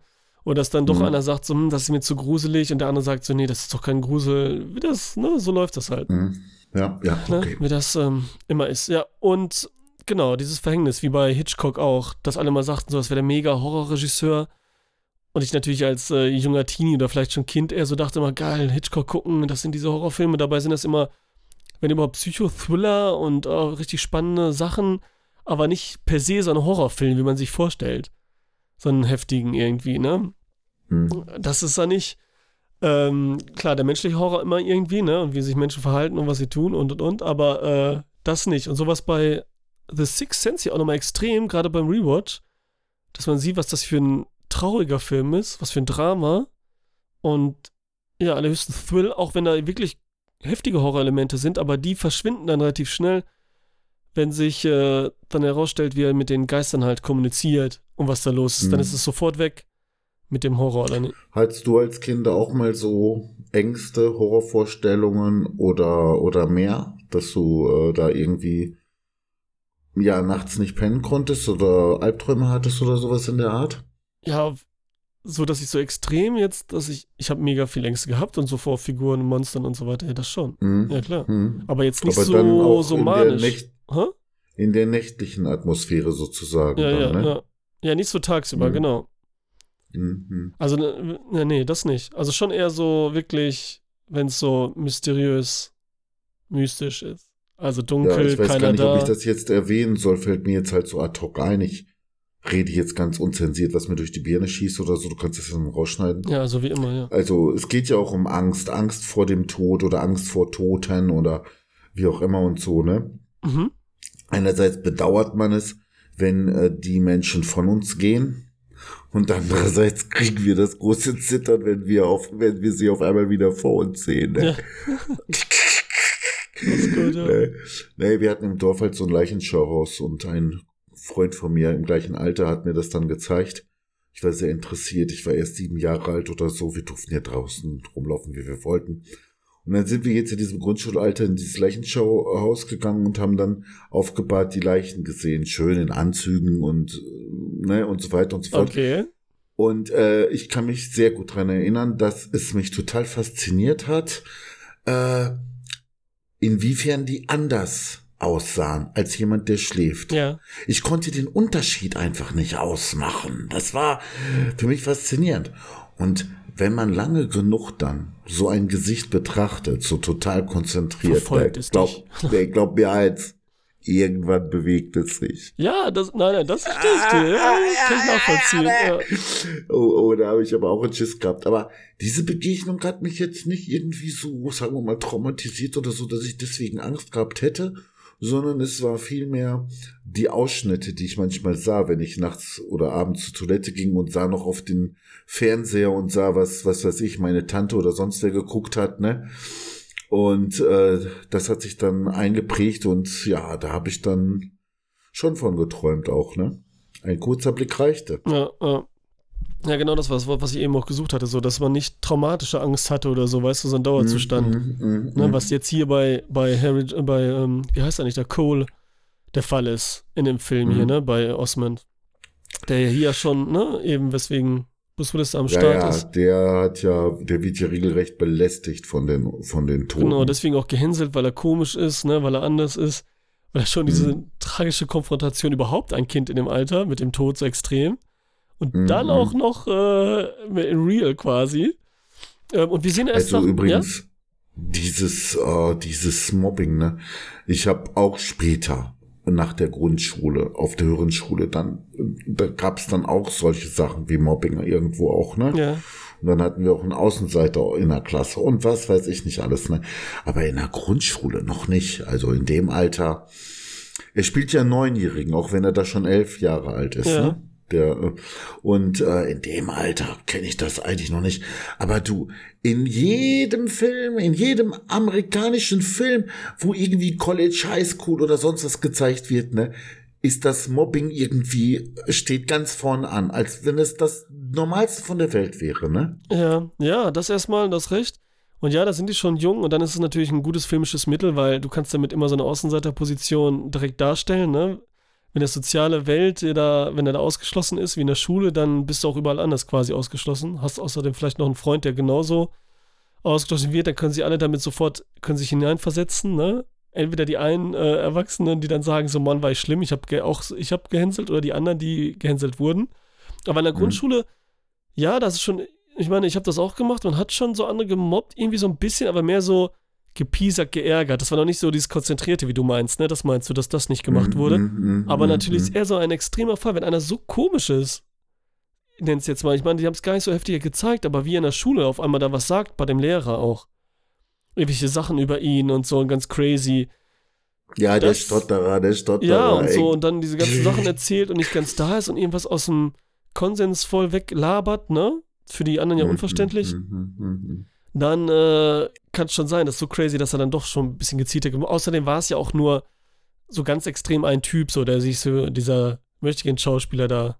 Und dass dann doch Mhm. einer sagt, so, hm, das ist mir zu gruselig und der andere sagt so, nee, das ist doch kein Grusel. Wie das, ne? So läuft das halt. Hm. Ja, ja, Ne? okay. Wie das ähm, immer ist. Ja, und genau, dieses Verhängnis, wie bei Hitchcock auch, dass alle mal sagten, so, das wäre der mega Horrorregisseur. Und ich natürlich als äh, junger Teenie oder vielleicht schon Kind eher so dachte immer, geil, Hitchcock gucken, das sind diese Horrorfilme. Dabei sind das immer, wenn überhaupt Psychothriller und äh, richtig spannende Sachen, aber nicht per se so ein Horrorfilm, wie man sich vorstellt. So einen heftigen irgendwie, ne? Hm. Das ist ja nicht, ähm, klar, der menschliche Horror immer irgendwie, ne? Und wie sich Menschen verhalten und was sie tun und und und, aber äh, das nicht. Und sowas bei The Sixth Sense hier auch nochmal extrem, gerade beim Rewatch, dass man sieht, was das für ein trauriger Film ist, was für ein Drama und ja, allerhöchsten Thrill, auch wenn da wirklich heftige Horrorelemente sind, aber die verschwinden dann relativ schnell, wenn sich äh, dann herausstellt, wie er mit den Geistern halt kommuniziert und was da los ist. Dann Mhm. ist es sofort weg mit dem Horror, oder nicht? Hattest du als Kind auch mal so Ängste, Horrorvorstellungen oder, oder mehr, dass du äh, da irgendwie ja nachts nicht pennen konntest oder Albträume hattest oder sowas in der Art? ja, so dass ich so extrem jetzt, dass ich, ich habe mega viel Ängste gehabt und so vor Figuren, Monstern und so weiter, ja, das schon. Hm? Ja, klar. Hm. Aber jetzt nicht Aber so, so in der, manisch. Nächt, Hä? in der nächtlichen Atmosphäre sozusagen. Ja, ja, dann, ne? ja. Ja, nicht so tagsüber, Mhm. genau. Hm, hm. Also, ne, ne, nee, das nicht. Also schon eher so wirklich, wenn es so mysteriös, mystisch ist. Also Ja, dunkel, ich weiß gar nicht, da. ob ich das jetzt erwähnen soll, fällt mir jetzt halt so ad hoc ein. Ich rede jetzt ganz unzensiert, was mir durch die Birne schießt oder so. Du kannst das dann rausschneiden. ja, so wie immer, ja. Also es geht ja auch um Angst, Angst vor dem Tod oder Angst vor Toten oder wie auch immer und so, ne? Mhm. Einerseits bedauert man es, wenn äh, die Menschen von uns gehen Und andererseits kriegen wir das große Zittern, wenn wir auf, wenn wir sie auf einmal wieder vor uns sehen. Ne? Ja. [laughs] gut, ja. Nee, nee, wir hatten im Dorf halt so ein Leichenschauhaus und ein Freund von mir im gleichen Alter hat mir das dann gezeigt. Ich war sehr interessiert. Ich war erst sieben Jahre alt oder so. Wir durften ja draußen rumlaufen, wie wir wollten. Und dann sind wir jetzt in diesem Grundschulalter in dieses Leichenschauhaus gegangen und haben dann aufgebahrt die Leichen gesehen, schön in Anzügen und ne und so weiter und so fort. Okay. Und äh, ich kann mich sehr gut dran erinnern, dass es mich total fasziniert hat, äh, inwiefern die anders aussahen als jemand, der schläft. Ja. Ich konnte den Unterschied einfach nicht ausmachen. Das war für mich faszinierend. Und wenn man lange genug dann so ein Gesicht betrachtet, so total konzentriert, Verfolgt der glaubt, [laughs] der glaubt mir eins, irgendwann bewegt es sich. Ja, das, nein, nein, das verstehe ich dir. Ja, kann ich nachvollziehen. Ja. Oh, oh, da habe ich aber auch einen Schiss gehabt. Aber diese Begegnung hat mich jetzt nicht irgendwie so, sagen wir mal, traumatisiert oder so, dass ich deswegen Angst gehabt hätte, sondern es war vielmehr die Ausschnitte, die ich manchmal sah, wenn ich nachts oder abends zur Toilette ging und sah noch auf den Fernseher und sah, was, was weiß ich, meine Tante oder sonst wer geguckt hat, ne? Und äh, das hat sich dann eingeprägt und ja, da habe ich dann schon von geträumt auch, ne? Ein kurzer Blick reichte. Ja, ja. Ja, genau das war das Wort, was ich eben auch gesucht hatte, so, dass man nicht traumatische Angst hatte oder so, weißt du, so ein Dauerzustand. Mm, mm, mm, ne, was jetzt hier bei, bei Harry, äh, bei, ähm, wie heißt er nicht, der Cole der Fall ist in dem Film hier, mhm. ne, bei Osmond. Der ja hier schon, ne, eben weswegen Bruce Willis am Start ja, ja, ist. Der hat ja, der wird ja regelrecht belästigt von den, von den Toten. Genau, deswegen auch gehänselt, weil er komisch ist, ne, weil er anders ist. Weil er schon diese mhm. tragische Konfrontation überhaupt ein Kind in dem Alter mit dem Tod so extrem. Und mhm. dann auch noch äh, in Real quasi. Ähm, und wir sehen erst also nach, übrigens, ja? dieses, äh, dieses Mobbing, ne? Ich habe auch später nach der Grundschule, auf der höheren Schule, dann, da gab es dann auch solche Sachen wie Mobbing irgendwo auch, ne? Ja. Und dann hatten wir auch einen Außenseiter in der Klasse und was weiß ich nicht alles, ne? Aber in der Grundschule noch nicht. Also in dem Alter. Er spielt ja Neunjährigen, auch wenn er da schon elf Jahre alt ist, ja. ne? Der, und äh, in dem Alter kenne ich das eigentlich noch nicht. Aber du, in jedem Film, in jedem amerikanischen Film, wo irgendwie College, High School oder sonst was gezeigt wird, ne, ist das Mobbing irgendwie, steht ganz vorne an, als wenn es das Normalste von der Welt wäre, ne? Ja, ja, das erstmal, das Recht. Und ja, da sind die schon jung und dann ist es natürlich ein gutes filmisches Mittel, weil du kannst damit immer so eine Außenseiterposition direkt darstellen, ne? Wenn der soziale Welt da, wenn er da ausgeschlossen ist, wie in der Schule, dann bist du auch überall anders quasi ausgeschlossen. Hast außerdem vielleicht noch einen Freund, der genauso ausgeschlossen wird, dann können sie alle damit sofort, können sich hineinversetzen, ne? Entweder die einen äh, Erwachsenen, die dann sagen, so Mann, war ich schlimm, ich habe auch, ich habe gehänselt, oder die anderen, die gehänselt wurden. Aber in der mhm. Grundschule, ja, das ist schon, ich meine, ich habe das auch gemacht, man hat schon so andere gemobbt, irgendwie so ein bisschen, aber mehr so, gepiesert, geärgert. Das war noch nicht so dieses Konzentrierte, wie du meinst, ne? Das meinst du, dass das nicht gemacht mhm, wurde. Mm, mm, Aber natürlich ist eher so ein extremer Fall, wenn einer so komisch ist. Nenn es jetzt mal. Ich meine, die haben es gar nicht so heftig gezeigt, aber wie er in der Schule auf einmal da was sagt, bei dem Lehrer auch. Irgendwelche Sachen über ihn und so, ganz crazy. Ja, das, der Stotterer, der Stotterer. Ja, und ey. so, und dann diese ganzen Sachen [laughs] erzählt und nicht ganz da ist und irgendwas aus dem Konsens voll weglabert, ne? Für die anderen ja mhm, unverständlich. Dann äh, kann es schon sein, das ist so crazy, dass er dann doch schon ein bisschen gezielter gemacht Außerdem war es ja auch nur so ganz extrem ein Typ, so der sich so, dieser möchtigen Schauspieler da,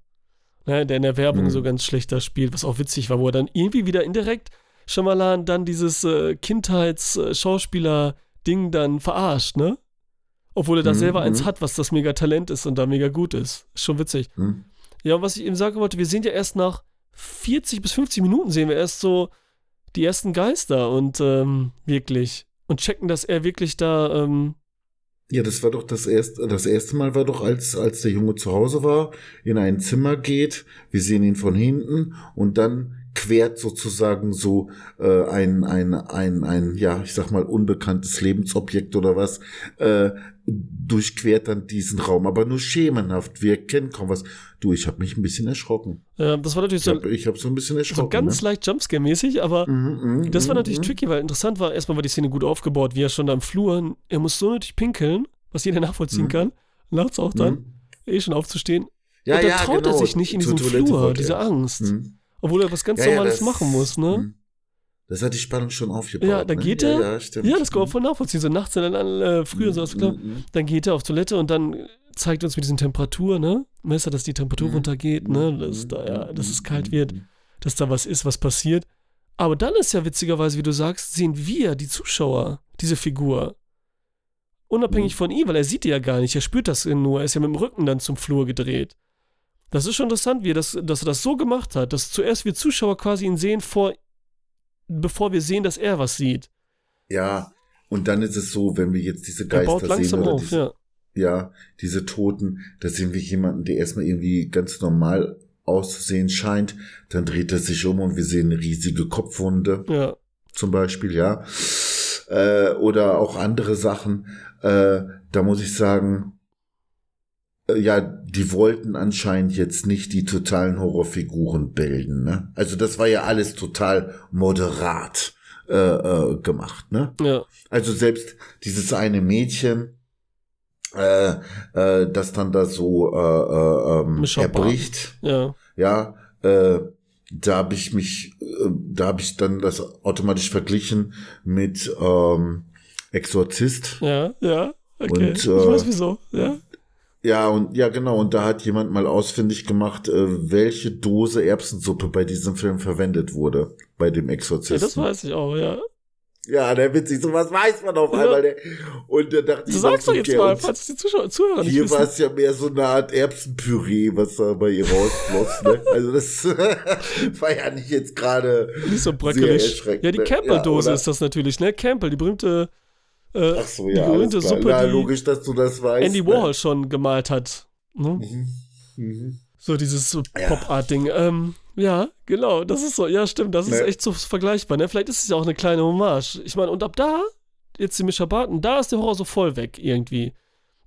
ne, der in der Werbung mhm. so ganz schlechter spielt, was auch witzig war, wo er dann irgendwie wieder indirekt Schamalan dann dieses äh, Kindheits-Schauspieler-Ding dann verarscht, ne? Obwohl er da mhm. selber eins mhm. hat, was das mega Talent ist und da mega gut ist. Ist schon witzig. Mhm. Ja, und was ich eben sagen wollte, wir sehen ja erst nach 40 bis 50 Minuten sehen wir erst so die ersten Geister und ähm, wirklich und checken, dass er wirklich da. Ähm, ja, das war doch das erste, das erste Mal war doch, als, als der Junge zu Hause war, in ein Zimmer geht, wir sehen ihn von hinten und dann quert sozusagen so äh, ein, ein, ein, ein, ja, ich sag mal, unbekanntes Lebensobjekt oder was, äh, durchquert dann diesen Raum, aber nur schemenhaft. Wir kennen kaum was. Du, ich habe mich ein bisschen erschrocken. Ja, das war natürlich so. Ich habe hab so ein bisschen erschrocken. So ganz ne? leicht Jumpscare-mäßig, aber mm, mm, das war natürlich mm, tricky, weil interessant war, erstmal war die Szene gut aufgebaut, wie er schon da im Flur, er muss so nötig pinkeln, was jeder nachvollziehen mhm. kann. Nachts auch dann, mhm. eh schon aufzustehen Ja, und dann ja, traut genau. er sich nicht in Zur diesem Toilette Flur, diese. Angst. Obwohl er was ganz Ja, ja, Normales das- machen muss, ne? Das hat die Spannung schon aufgebaut. Ja, da ne? geht ja, er- Ja, stimmt. Ja, das kann man voll nachvollziehen. So nachts dann äh, früher so Mhm, klar. mhm, Dann geht er auf Toilette und dann zeigt uns mit diesen Temperatur, ne? Messer, dass die Temperatur Mhm. runtergeht, ne? Dass da ja, dass es kalt wird, dass da was ist, was passiert. Aber dann ist ja witzigerweise, wie du sagst, sehen wir, die Zuschauer, diese Figur. Unabhängig Mhm. von ihm, weil er sieht die ja gar nicht, er spürt das nur, er ist ja mit dem Rücken dann zum Flur gedreht. Das ist schon interessant, wie er das, dass er das so gemacht hat, dass zuerst wir Zuschauer quasi ihn sehen, vor, bevor wir sehen, dass er was sieht. Ja, und dann ist es so, wenn wir jetzt diese Er Geister baut langsam sehen oder auf, diese, ja. ja, diese Toten, da sehen wir jemanden, der erstmal irgendwie ganz normal auszusehen scheint, dann dreht er sich um und wir sehen eine riesige Kopfwunde. Ja, zum Beispiel, ja. Äh, oder auch andere Sachen. Äh, da muss ich sagen, ja, die wollten anscheinend jetzt nicht die totalen Horrorfiguren bilden. Ne? Also das war ja alles total moderat äh, äh, gemacht. Ne? ja, Also selbst dieses eine Mädchen, äh, äh, das dann da so äh, äh, ähm, erbricht ja. ja, äh, da habe ich mich, äh, da habe ich dann das automatisch verglichen mit ähm, Exorzist. Ja, ja. Okay. Und, ich äh, weiß wieso. Ja. Ja, und ja, genau, und da hat jemand mal ausfindig gemacht, äh, welche Dose Erbsensuppe bei diesem Film verwendet wurde, bei dem ja, Exorzisten. das weiß ich auch, ja. ja, der witzig, sowas weiß man auf Ja. einmal. Der, und da dachte Du ich, sagst doch jetzt okay, mal, falls die Zuschauer, Zuhörer nicht Hier war es ja mehr so eine Art Erbsenpüree, was da bei ihr rausfloss. ne? [laughs] Also das [laughs] war ja nicht jetzt gerade Nicht so sehr bröckelig. erschreckend. Ja, die ne? Campbell-Dose Ja, ist das natürlich, ne? Campbell, die berühmte, äh, Ach so, die ja, berühmte alles klar. Suppe, Na, die logisch, dass du das weißt. Andy ne? Warhol schon gemalt hat. Ne? Mhm. Mhm. So dieses Ja. Pop-Art-Ding. Ähm, ja, genau, das ist so, ja, stimmt, das ist Ne. echt so vergleichbar, ne? Vielleicht ist es ja auch eine kleine Hommage. Ich meine, und ab da, jetzt die Mischa Barton, da ist der Horror so voll weg irgendwie.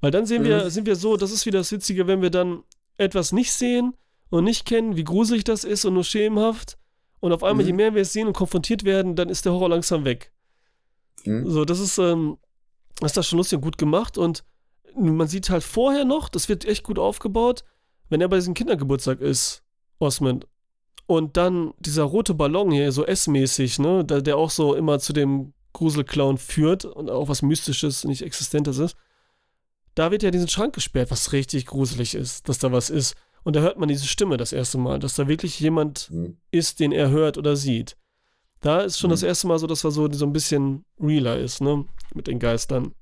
Weil dann sehen wir, Mhm. sind wir so, das ist wieder das Witzige, wenn wir dann etwas nicht sehen und nicht kennen, wie gruselig das ist und nur schemenhaft. Und auf einmal, Mhm. je mehr wir es sehen und konfrontiert werden, dann ist der Horror langsam weg. Mhm. So, das ist, ähm, das ist das schon lustig und gut gemacht und man sieht halt vorher noch, das wird echt gut aufgebaut, wenn er bei diesem Kindergeburtstag ist, Osmond. Und dann dieser rote Ballon hier, so S-mäßig, ne, der, der auch so immer zu dem Gruselclown führt und auch was Mystisches, nicht Existentes ist. Da wird ja diesen Schrank gesperrt, was richtig gruselig ist, dass da was ist. Und da hört man diese Stimme das erste Mal, dass da wirklich jemand Mhm. ist, den er hört oder sieht. Da ist schon Mhm. das erste Mal so, dass er so, so ein bisschen realer ist, ne? Mit den Geistern.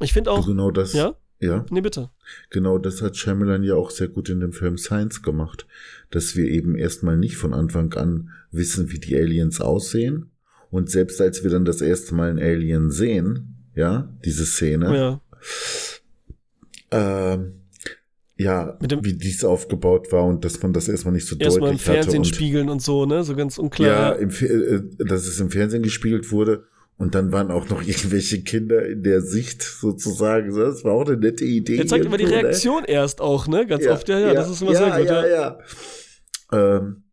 Ich finde auch. Genau das. Ja? Ja, Nee, bitte. genau das hat Shyamalan ja auch sehr gut in dem Film Science gemacht, dass wir eben erstmal nicht von Anfang an wissen, wie die Aliens aussehen. Und selbst als wir dann das erste Mal einen Alien sehen, ja, diese Szene, Ja. ähm, ja, Mit dem- wie dies aufgebaut war und dass man das erstmal nicht so Erstmal im deutlich hatte. Fernsehen Und, spiegeln und so, ne? So ganz ja, unklar. im, Fe- äh, dass es im Fernsehen gespiegelt wurde. Und dann waren auch noch [laughs] irgendwelche Kinder in der Sicht sozusagen. Das war auch eine nette Idee. Er zeigt immer die ne? Reaktion erst auch, ne? Ganz oft, ja, ja, das ist immer ja, sehr gut. Ja, Ja, ja. Ähm,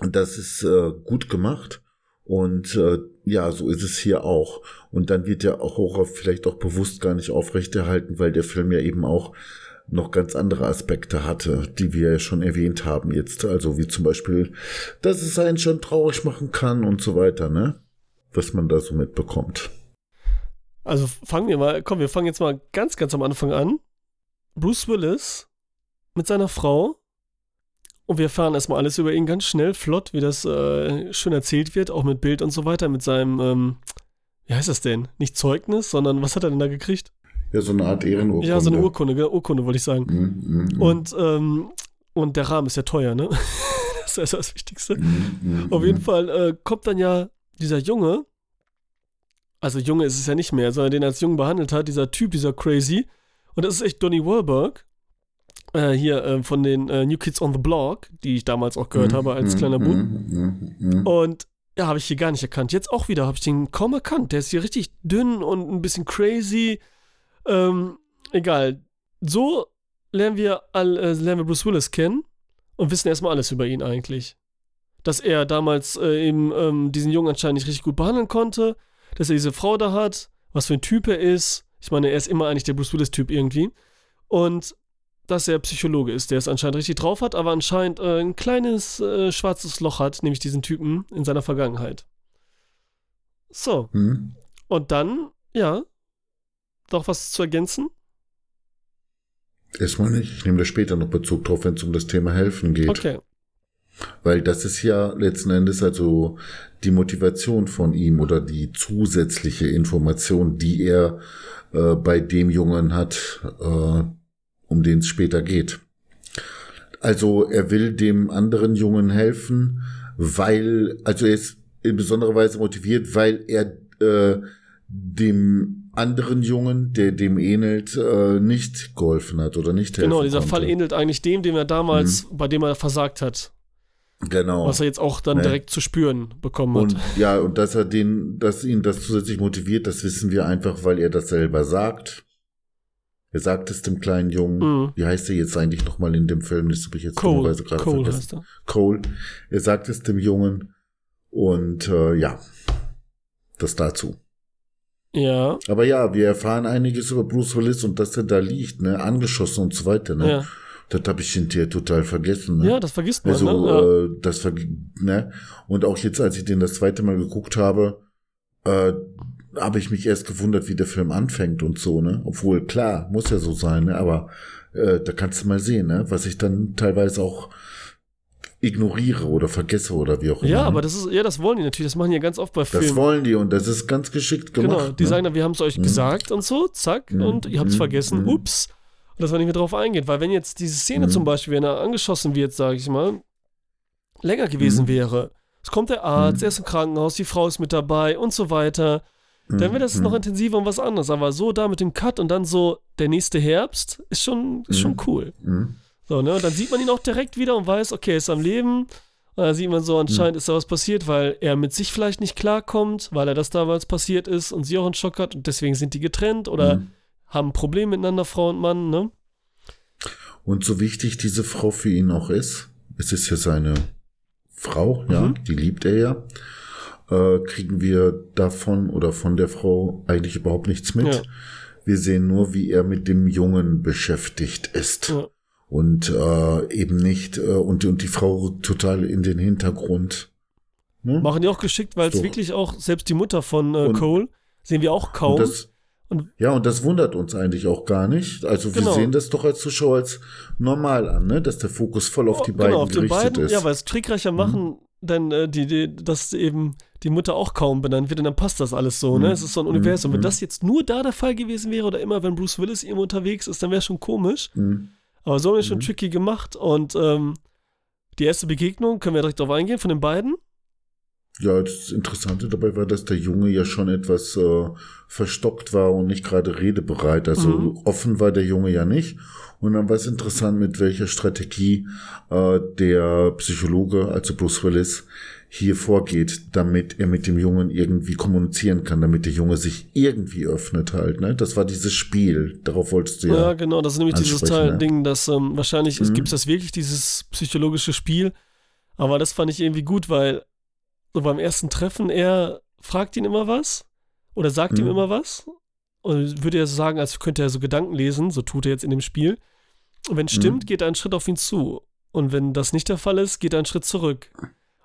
und das ist äh, gut gemacht. Und äh, ja, so ist es hier auch. Und dann wird der Horror vielleicht auch bewusst gar nicht aufrechterhalten, weil der Film ja eben auch noch ganz andere Aspekte hatte, die wir schon erwähnt haben jetzt. Also wie zum Beispiel, dass es einen schon traurig machen kann und so weiter, ne? Was man da so mitbekommt. Also fangen wir mal, komm, wir fangen jetzt mal ganz, ganz am Anfang an. Bruce Willis mit seiner Frau. Und wir erfahren erstmal alles über ihn ganz schnell, flott, wie das äh, schön erzählt wird, auch mit Bild und so weiter, mit seinem, ähm, wie heißt das denn? Nicht Zeugnis, sondern was hat er denn da gekriegt? Ja, so eine Art Ehrenurkunde. Ja, so eine Urkunde, genau, Urkunde wollte ich sagen. Mm, mm, mm. Und, ähm, und der Rahmen ist ja teuer, ne? [laughs] das ist das Wichtigste. Mm, mm, Auf jeden mm. Fall äh, kommt dann ja dieser Junge, also Junge ist es ja nicht mehr, sondern den er als Jungen behandelt hat, dieser Typ, dieser Crazy. Und das ist echt Donnie Wahlberg, äh, hier äh, von den äh, New Kids on the Block, die ich damals auch gehört habe als kleiner Bub. Und ja, habe ich hier gar nicht erkannt. Jetzt auch wieder habe ich den kaum erkannt. Der ist hier richtig dünn und ein bisschen crazy. Ähm, egal. So lernen wir, all, äh, lernen wir Bruce Willis kennen und wissen erstmal alles über ihn eigentlich. Dass er damals äh, eben ähm, diesen Jungen anscheinend nicht richtig gut behandeln konnte, dass er diese Frau da hat, was für ein Typ er ist. Ich meine, er ist immer eigentlich der Bruce Willis-Typ irgendwie. Und dass er Psychologe ist, der es anscheinend richtig drauf hat, aber anscheinend äh, ein kleines äh, schwarzes Loch hat, nämlich diesen Typen in seiner Vergangenheit. So. Hm? Und dann, ja, noch was zu ergänzen? Erstmal nicht. Ich nehme da später noch Bezug drauf, wenn es um das Thema Helfen geht. Okay. Weil das ist ja letzten Endes also die Motivation von ihm oder die zusätzliche Information, die er äh, bei dem Jungen hat, äh, um den es später geht. Also er will dem anderen Jungen helfen, weil, also er ist in besonderer Weise motiviert, weil er äh, dem anderen Jungen, der dem ähnelt, äh, nicht geholfen hat oder nicht helfen Genau, dieser konnte. Fall ähnelt eigentlich dem, den er damals, bei dem er versagt hat. Genau. Was er jetzt auch dann Ne? direkt zu spüren bekommen hat. Und ja, und dass er den, dass ihn das zusätzlich motiviert, das wissen wir einfach, weil er das selber sagt. Er sagt es dem kleinen Jungen. Mhm. Wie heißt er jetzt eigentlich nochmal in dem Film? Das habe ich jetzt Cole, gerade Cole vergessen. heißt er. Cole. Er sagt es dem Jungen. Und äh, ja, das dazu. Ja, Aber ja, wir erfahren einiges über Bruce Willis und dass er da liegt, ne, angeschossen und so weiter, ne. ja. Das habe ich hinterher total vergessen. Ne? Ja, das vergisst man, Also, ne? Äh, das ver ne? Und auch jetzt, als ich den das zweite Mal geguckt habe, äh, habe ich mich erst gewundert, wie der Film anfängt und so, ne? Obwohl, klar, muss ja so sein, ne? Aber äh, da kannst du mal sehen, ne? Was ich dann teilweise auch ignoriere oder vergesse oder wie auch immer. Ja, ne? aber das ist, ja, das wollen die natürlich, das machen die ja ganz oft bei das Filmen. wollen die und das ist ganz geschickt gemacht. Genau, die ne? sagen dann, wir haben es euch Mhm. gesagt und so, zack, Mhm. und ihr habt es Mhm. vergessen, Mhm. ups. Und dass man nicht mehr drauf eingeht, weil wenn jetzt diese Szene Mhm. zum Beispiel, wenn er angeschossen wird, sage ich mal, länger gewesen Mhm. wäre, es kommt der Arzt, Mhm. er ist im Krankenhaus, die Frau ist mit dabei und so weiter, dann wäre das Mhm. noch intensiver und was anderes. Aber so da mit dem Cut und dann so der nächste Herbst ist schon, ist schon Mhm. cool. Mhm. So, ne? Und dann sieht man ihn auch direkt wieder und weiß, okay, er ist am Leben. Und dann sieht man so, anscheinend ist da was passiert, weil er mit sich vielleicht nicht klarkommt, weil er das damals passiert ist und sie auch einen Schock hat und deswegen sind die getrennt oder Mhm. haben ein Problem miteinander, Frau und Mann, ne? Und so wichtig diese Frau für ihn auch ist, es ist ja seine Frau, ja, Mhm. die liebt er ja, äh, kriegen wir davon oder von der Frau eigentlich überhaupt nichts mit. Ja. Wir sehen nur, wie er mit dem Jungen beschäftigt ist. Ja. Und äh, eben nicht, äh, und, und die Frau total in den Hintergrund. Ne? Machen die auch geschickt, weil es So. wirklich auch, selbst die Mutter von äh, Und- Cole, sehen wir auch kaum. Und das, Und- ja, und das wundert uns eigentlich auch gar nicht. Also wir Genau. sehen das doch als Zuschauer als normal an, ne? dass der Fokus voll auf die Oh, beiden genau, auf den gerichtet beiden, ist. ja, weil es trickreicher machen, dann äh, die, die, dass eben die Mutter auch kaum benannt wird und dann passt das alles so, ne? Mhm. Es ist so ein Mhm. Universum. Wenn Mhm. das jetzt nur da der Fall gewesen wäre oder immer, wenn Bruce Willis irgendwo unterwegs ist, dann wäre schon komisch. Mhm. Aber so haben wir schon Mhm. tricky gemacht und ähm, die erste Begegnung, können wir direkt drauf eingehen, von den beiden? Ja, das Interessante dabei war, dass der Junge ja schon etwas äh, verstockt war und nicht gerade redebereit. Also Mhm. offen war der Junge ja nicht. Und dann war es interessant, mit welcher Strategie äh, der Psychologe, also Bruce Willis, hier vorgeht, damit er mit dem Jungen irgendwie kommunizieren kann, damit der Junge sich irgendwie öffnet halt. Ne? Das war dieses Spiel. Darauf wolltest du Ja, ja. genau, das ist nämlich dieses Teil ja. Ding, dass ähm, wahrscheinlich Mhm. gibt es das wirklich, dieses psychologische Spiel. Aber das fand ich irgendwie gut, weil so beim ersten Treffen, er fragt ihn immer was oder sagt ihm Mhm. immer was und würde ja so sagen, als könnte er so Gedanken lesen, so tut er jetzt in dem Spiel. Und wenn es Mhm. stimmt, geht er einen Schritt auf ihn zu. Und wenn das nicht der Fall ist, geht er einen Schritt zurück.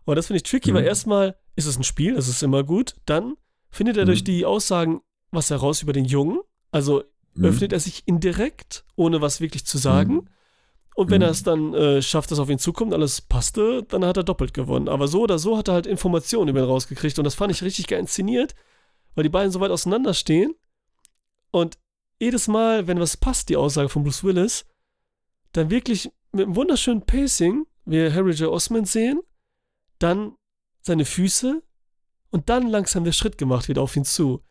Aber das finde ich tricky, Mhm. weil erstmal ist es ein Spiel, das ist immer gut. Dann findet er Mhm. durch die Aussagen was heraus über den Jungen. Also Mhm. öffnet er sich indirekt, ohne was wirklich zu sagen. Mhm. Und wenn Mhm. er es dann äh, schafft, dass auf ihn zukommt, alles passte, dann hat er doppelt gewonnen. Aber so oder so hat er halt Informationen über ihn rausgekriegt. Und das fand ich richtig geil inszeniert, weil die beiden so weit auseinander stehen. Und jedes Mal, wenn was passt, die Aussage von Bruce Willis, dann wirklich mit einem wunderschönen Pacing, wir Harry J. Osmond sehen, dann seine Füße und dann langsam der Schritt gemacht wird auf ihn zu.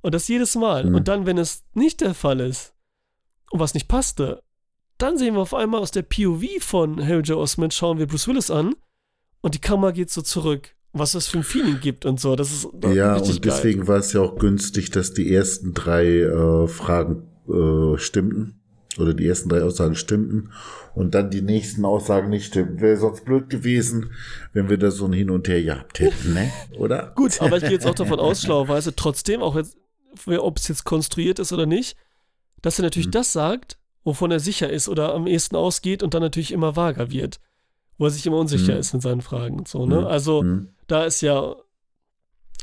Und das jedes Mal. Mhm. Und dann, wenn es nicht der Fall ist und was nicht passte, dann sehen wir auf einmal aus der POV von Harry J. Osmond, schauen wir Bruce Willis an und die Kamera geht so zurück. Was das für ein Feeling gibt und so. Das ist Ja, und deswegen war es ja auch günstig, dass die ersten drei äh, Fragen äh, stimmten. Oder die ersten drei Aussagen stimmten. Und dann die nächsten Aussagen nicht stimmten. Wäre sonst blöd gewesen, wenn wir da so ein Hin und Her gehabt hätten, ne? [laughs] Oder? Gut, aber ich gehe jetzt auch davon aus, [laughs] schlauerweise, trotzdem, auch jetzt, ob es jetzt konstruiert ist oder nicht, dass er natürlich Mhm. das sagt, wovon er sicher ist oder am ehesten ausgeht und dann natürlich immer vager wird. Wo er sich immer unsicher Mhm. ist mit seinen Fragen und so, ne? Mhm. Also, Mhm. da ist ja,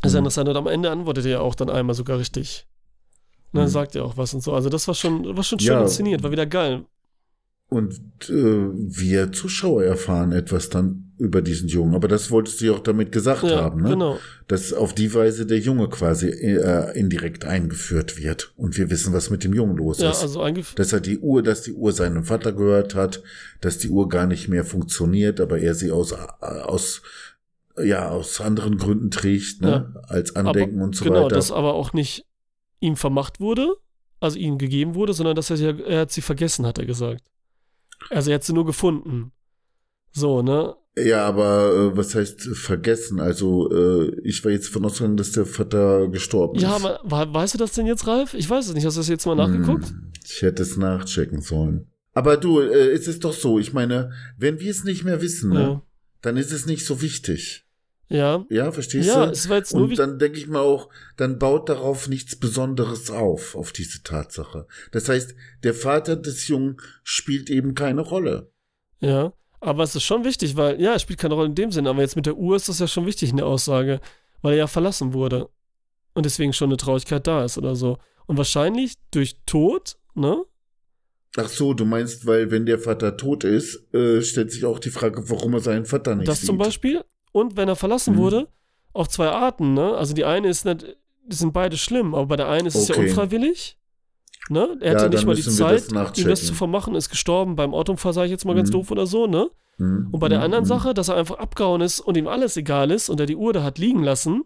ist ja Mhm. interessant und am Ende antwortet er ja auch dann einmal sogar richtig. Ne, Mhm. sagt er auch was und so. Also, das war schon, war schon schön Ja. inszeniert, war wieder geil. Und äh, wir Zuschauer erfahren etwas dann über diesen Jungen. Aber das wolltest du ja auch damit gesagt Ja, haben, ne? genau. Dass auf die Weise der Junge quasi äh, indirekt eingeführt wird. Und wir wissen, was mit dem Jungen los Ja, ist. also dass er die Uhr, dass die Uhr seinem Vater gehört hat, dass die Uhr gar nicht mehr funktioniert, aber er sie aus, äh, aus, ja, aus anderen Gründen trägt, ne? als Andenken aber, und so genau, weiter. dass aber auch nicht ihm vermacht wurde, also ihm gegeben wurde, sondern dass er sie, er hat sie vergessen, hat er gesagt. Also er hat sie nur gefunden. So, ne? Ja, aber äh, was heißt vergessen? Also äh, ich war jetzt von ausgegangen, dass der Vater gestorben Ja, ist. aber wa- weißt du das denn jetzt, Ralf? Ich weiß es nicht. Hast du das jetzt mal nachgeguckt? Hm, ich hätte es nachchecken sollen. Aber du, äh, es ist doch so, ich meine, wenn wir es nicht mehr wissen, ne, dann ist es nicht so wichtig. Ja. Ja, verstehst Ja, du? es war jetzt nur Und dann denke ich mal auch, dann baut darauf nichts Besonderes auf, auf diese Tatsache. Das heißt, der Vater des Jungen spielt eben keine Rolle. Ja. Aber es ist schon wichtig, weil, ja, es spielt keine Rolle in dem Sinne, aber jetzt mit der Uhr ist das ja schon wichtig in der Aussage, weil er ja verlassen wurde. Und deswegen schon eine Traurigkeit da ist oder so. Und wahrscheinlich durch Tod, ne? Ach so, du meinst, weil wenn der Vater tot ist, äh, stellt sich auch die Frage, warum er seinen Vater nicht Das sieht. zum Beispiel. Und wenn er verlassen Mhm. wurde, auf zwei Arten, ne? Also die eine ist nicht, die sind beide schlimm, aber bei der einen ist es ja Okay. unfreiwillig. Ne? Er Ja, hatte nicht dann mal die wir das Zeit, ihm das zu vermachen, ist gestorben beim Autounfall, sage ich jetzt mal ganz Mhm. doof oder so, ne? Hm, Und bei der hm, anderen hm. Sache, dass er einfach abgehauen ist und ihm alles egal ist und er die Uhr da hat liegen lassen,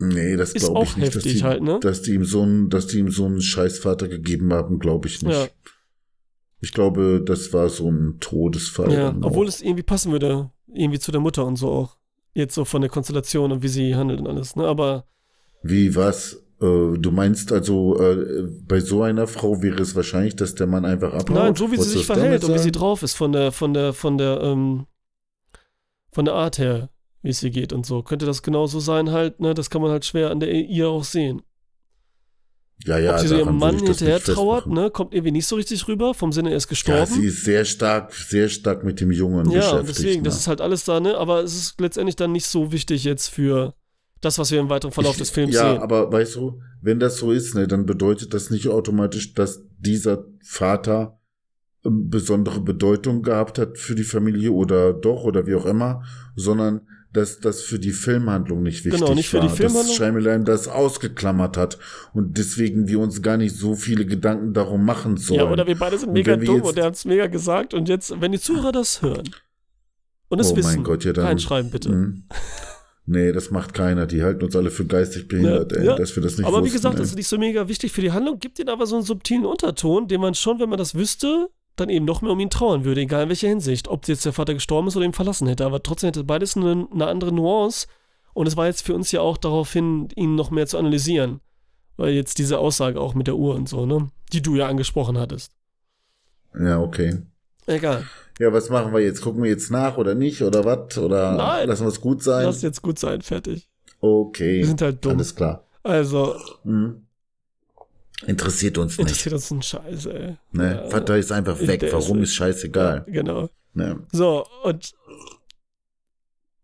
Nee, das glaube auch ich nicht, dass heftig die, halt, ne? dass die ihm so einen, dass die ihm so einen Scheißvater gegeben haben, glaube ich nicht. Ja. Ich glaube, das war so ein Todesfall. Ja, obwohl auch. es irgendwie passen würde, irgendwie zu der Mutter und so auch. Jetzt so von der Konstellation und wie sie handelt und alles, ne? Aber Wie was? Äh, du meinst also, äh, bei so einer Frau wäre es wahrscheinlich, dass der Mann einfach abhaut? Nein, so wie sie sich verhält und wie sie drauf ist von der, von der, von der, ähm, von der Art her, wie es ihr geht und so. Könnte das genauso sein halt, ne? Das kann man halt schwer an der ihr auch sehen. Ja, ja, Ob sie so ihrem Mann das hinterher trauert, ne? Kommt irgendwie nicht so richtig rüber, vom Sinne, er ist Ja, gestorben. sie ist sehr stark, sehr stark mit dem Jungen Ja, beschäftigt. und deswegen, das ne? ist halt alles da, ne? Aber es ist letztendlich dann nicht so wichtig jetzt für das, was wir im weiteren Verlauf Ich- des Films ja, sehen. aber weißt du, wenn das so ist, ne, dann bedeutet das nicht automatisch, dass dieser Vater ähm, besondere Bedeutung gehabt hat für die Familie oder doch oder wie auch immer, sondern dass das für die Filmhandlung nicht wichtig Genau, nicht für war. die Filmhandlung. Dass Shyamalan das ausgeklammert hat und deswegen wir uns gar nicht so viele Gedanken darum machen sollen. Ja, oder wir beide sind Und mega dumm und er hat es mega gesagt und jetzt, wenn die Zuhörer das hören und es oh wissen, mein Gott, ja dann. reinschreiben bitte. Hm. Nee, das macht keiner. Die halten uns alle für geistig behindert, Ja, ey, ja. dass wir das nicht aber wie wussten, gesagt, ey. das ist nicht so mega wichtig für die Handlung, gibt ihnen aber so einen subtilen Unterton, den man schon, wenn man das wüsste, dann eben noch mehr um ihn trauern würde, egal in welcher Hinsicht. Ob jetzt der Vater gestorben ist oder ihn verlassen hätte. Aber trotzdem hätte beides eine, eine andere Nuance. Und es war jetzt für uns ja auch darauf hin, ihn noch mehr zu analysieren. Weil jetzt diese Aussage auch mit der Uhr und so, ne? Die du ja angesprochen hattest. Ja, okay. Egal. Ja, was machen wir jetzt? Gucken wir jetzt nach oder nicht? Oder was? Oder Nein. lassen wir es gut sein? Lass jetzt gut sein, fertig. Okay. Wir sind halt dumm. Alles klar. Also, Hm. Interessiert uns nicht. interessiert uns ein Scheiß, ey. Ne? Ja. Vater ist einfach weg. Der ist Warum weg. ist scheißegal. Genau. Ne? So, und.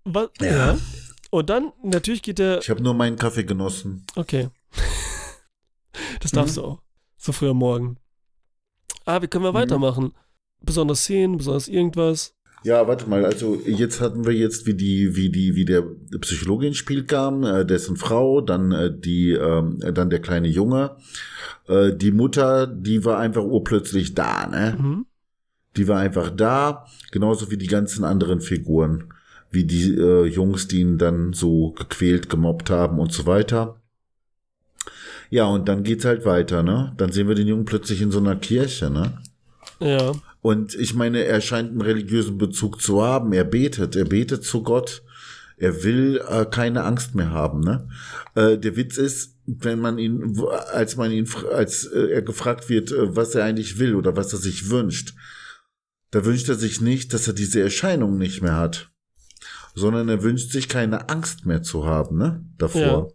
Was? Ja. Ja. Und dann, natürlich geht der. Ich habe nur meinen Kaffee genossen. Okay. [laughs] Das darfst Mhm. du auch. So früh am Morgen. Ah, wie können wir weitermachen? Besonders Szenen, besonders irgendwas. Ja, warte mal, also jetzt hatten wir jetzt, wie die, wie die, wie der Psychologe ins Spiel kam, äh, dessen Frau, dann äh, die, ähm, dann der kleine Junge, äh, die Mutter, die war einfach urplötzlich da, ne? Mhm. Die war einfach da, genauso wie die ganzen anderen Figuren, wie die äh, Jungs, die ihn dann so gequält, gemobbt haben und so weiter. Ja, und dann geht's halt weiter, ne? Dann sehen wir den Jungen plötzlich in so einer Kirche, ne? Ja. Und ich meine, er scheint einen religiösen Bezug zu haben. Er betet, er betet zu Gott. Er will äh, keine Angst mehr haben. Ne? Äh, der Witz ist, wenn man ihn, als man ihn, als äh, er gefragt wird, äh, was er eigentlich will oder was er sich wünscht, da wünscht er sich nicht, dass er diese Erscheinung nicht mehr hat, sondern er wünscht sich keine Angst mehr zu haben, ne? Davor. Ja.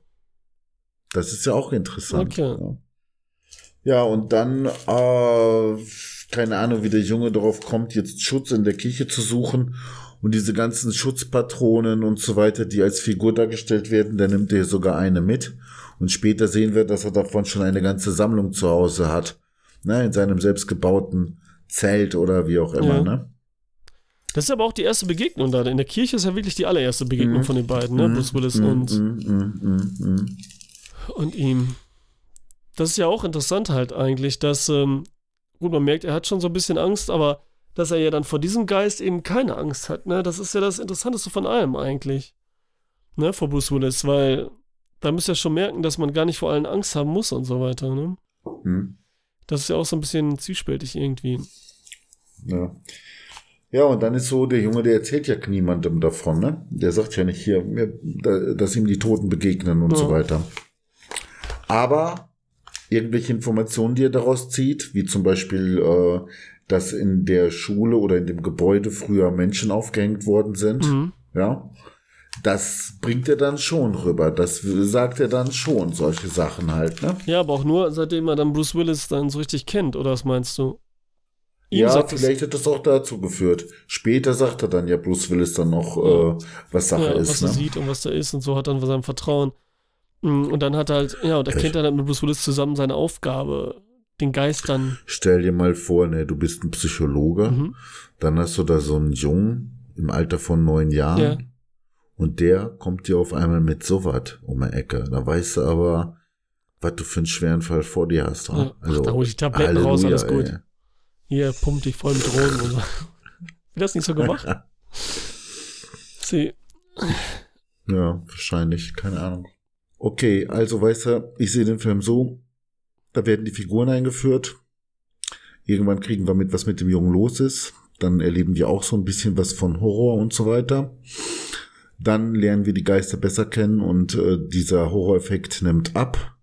Das ist ja auch interessant. Okay. Ja. Ja, und dann, äh, keine Ahnung, wie der Junge darauf kommt, jetzt Schutz in der Kirche zu suchen. Und diese ganzen Schutzpatronen und so weiter, die als Figur dargestellt werden, da nimmt er sogar eine mit. Und später sehen wir, dass er davon schon eine ganze Sammlung zu Hause hat. Ne, in seinem selbstgebauten Zelt oder wie auch immer, Ja. ne? Das ist aber auch die erste Begegnung da. In der Kirche ist ja wirklich die allererste Begegnung Mhm. von den beiden, ne? Bruce Willis Mm, und, mm, mm, mm, mm. und ihm. Das ist ja auch interessant halt eigentlich, dass, ähm, gut, man merkt, er hat schon so ein bisschen Angst, aber dass er ja dann vor diesem Geist eben keine Angst hat, ne? Das ist ja das Interessanteste von allem eigentlich. Ne, vor Bruce Willis, weil da müsst ihr schon merken, dass man gar nicht vor allen Angst haben muss und so weiter, ne? Hm. Das ist ja auch so ein bisschen zwiespältig irgendwie. Ja. Ja, und dann ist so, der Junge, der erzählt ja niemandem davon, ne? Der sagt ja nicht hier, dass ihm die Toten begegnen und Ja. so weiter. Aber irgendwelche Informationen, die er daraus zieht, wie zum Beispiel, äh, dass in der Schule oder in dem Gebäude früher Menschen aufgehängt worden sind, Mhm. ja, das bringt er dann schon rüber. Das sagt er dann schon, solche Sachen halt, ne? Ja, aber auch nur, seitdem er dann Bruce Willis dann so richtig kennt, oder was meinst du? Ihm ja, vielleicht hat das auch dazu geführt. Später sagt er dann ja Bruce Willis dann noch, äh, was Sache ja, ist. was ne? er sieht und was da ist und so hat dann sein Vertrauen. Mm, Und dann hat er halt, ja, und erkennt er dann mit Bruce Willis zusammen seine Aufgabe, den Geist dann. Stell dir mal vor, ne, du bist ein Psychologe, Mhm. dann hast du da so einen Jungen im Alter von neun Jahren Ja. und der kommt dir auf einmal mit so was um die Ecke. Da weißt du aber, was du für einen schweren Fall vor dir hast. Ja. Ach, da hol ich die Tabletten raus, alles gut. ey. Hier, pumpt dich voll mit Drogen und so. [laughs] Wird das nicht so gemacht? [laughs] Sie, Ja, wahrscheinlich, keine Ahnung. Okay, also weißt du, ich sehe den Film so, da werden die Figuren eingeführt. Irgendwann kriegen wir mit, was mit dem Jungen los ist. Dann erleben wir auch so ein bisschen was von Horror und so weiter. Dann lernen wir die Geister besser kennen und äh, dieser Horroreffekt nimmt ab.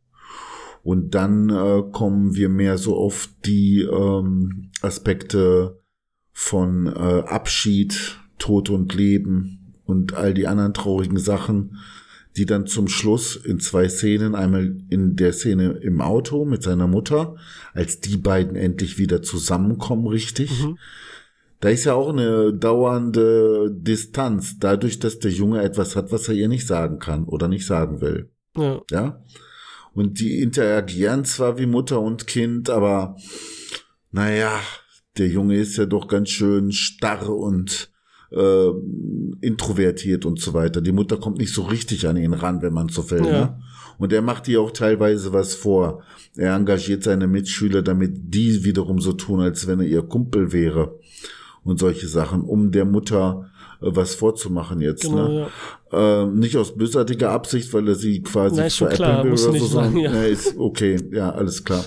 Und dann äh, kommen wir mehr so auf die ähm, Aspekte von äh, Abschied, Tod und Leben und all die anderen traurigen Sachen, die dann zum Schluss in zwei Szenen, einmal in der Szene im Auto mit seiner Mutter, als die beiden endlich wieder zusammenkommen, richtig. mhm. Da ist ja auch eine dauernde Distanz, dadurch, dass der Junge etwas hat, was er ihr nicht sagen kann oder nicht sagen will. ja. Ja. Und die interagieren zwar wie Mutter und Kind, aber naja, der Junge ist ja doch ganz schön starr und äh, introvertiert und so weiter. Die Mutter kommt nicht so richtig an ihn ran, wenn man so will. Ja. Ne? Und er macht ihr auch teilweise was vor. Er engagiert seine Mitschüler, damit die wiederum so tun, als wenn er ihr Kumpel wäre. Und solche Sachen, um der Mutter äh, was vorzumachen jetzt. Genau, ne? ja. Ähm, nicht aus bösartiger Absicht, weil er sie quasi Na, ist schon veräppeln klar, oder nicht so. sagen, ja. Nee, ist okay, ja, alles klar.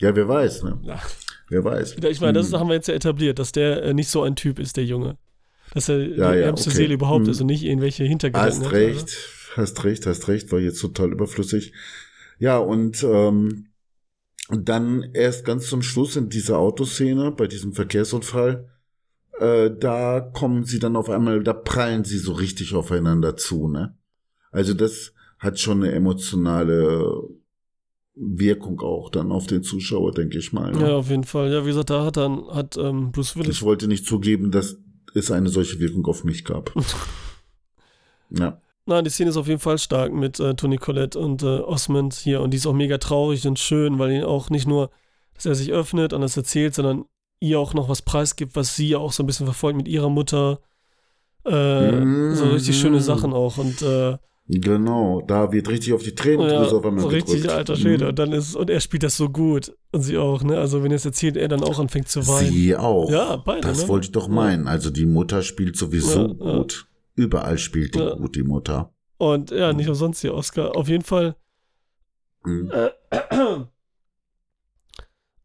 Ja, wer weiß, ne? Ja. Wer weiß. Ich meine, das Hm. haben wir jetzt ja etabliert, dass der äh, nicht so ein Typ ist, der Junge. Dass er Ja, die ja, ärmste okay. Seele überhaupt Hm. ist und nicht irgendwelche Hintergedanken Hast hat, recht, hast recht, hast recht, war jetzt total überflüssig. Ja, und ähm, dann erst ganz zum Schluss in dieser Autoszene, bei diesem Verkehrsunfall, äh, da kommen sie dann auf einmal, da prallen sie so richtig aufeinander zu, ne? Also das hat schon eine emotionale Wirkung auch dann auf den Zuschauer, denke ich mal. Oder? Ne? Ja, auf jeden Fall. Ja, wie gesagt, da hat dann hat ähm, Bruce Willis Ich wollte nicht zugeben, dass es eine solche Wirkung auf mich gab. [laughs] ja. Nein, die Szene ist auf jeden Fall stark mit äh, Tony Collette und äh, Osmond hier und die ist auch mega traurig und schön, weil ihn auch nicht nur, dass er sich öffnet und das erzählt, sondern ihr auch noch was preisgibt, was sie ja auch so ein bisschen verfolgt mit ihrer Mutter. Äh, Mhm. So richtig schöne Sachen auch und äh, Genau, da wird richtig auf die ja, Tränendrüse auf einmal so richtig gedrückt. alter Schwede Mhm. und dann ist und er spielt das so gut und sie auch, ne? Also wenn er es erzählt, er dann auch anfängt zu weinen. Sie auch. Ja, beide, Das ne? wollte ich doch Ja. meinen. Also die Mutter spielt sowieso Ja, ja. gut. Überall spielt die Ja. gut, die Mutter. Und ja, nicht umsonst hier Oscar. Auf jeden Fall Mhm. äh,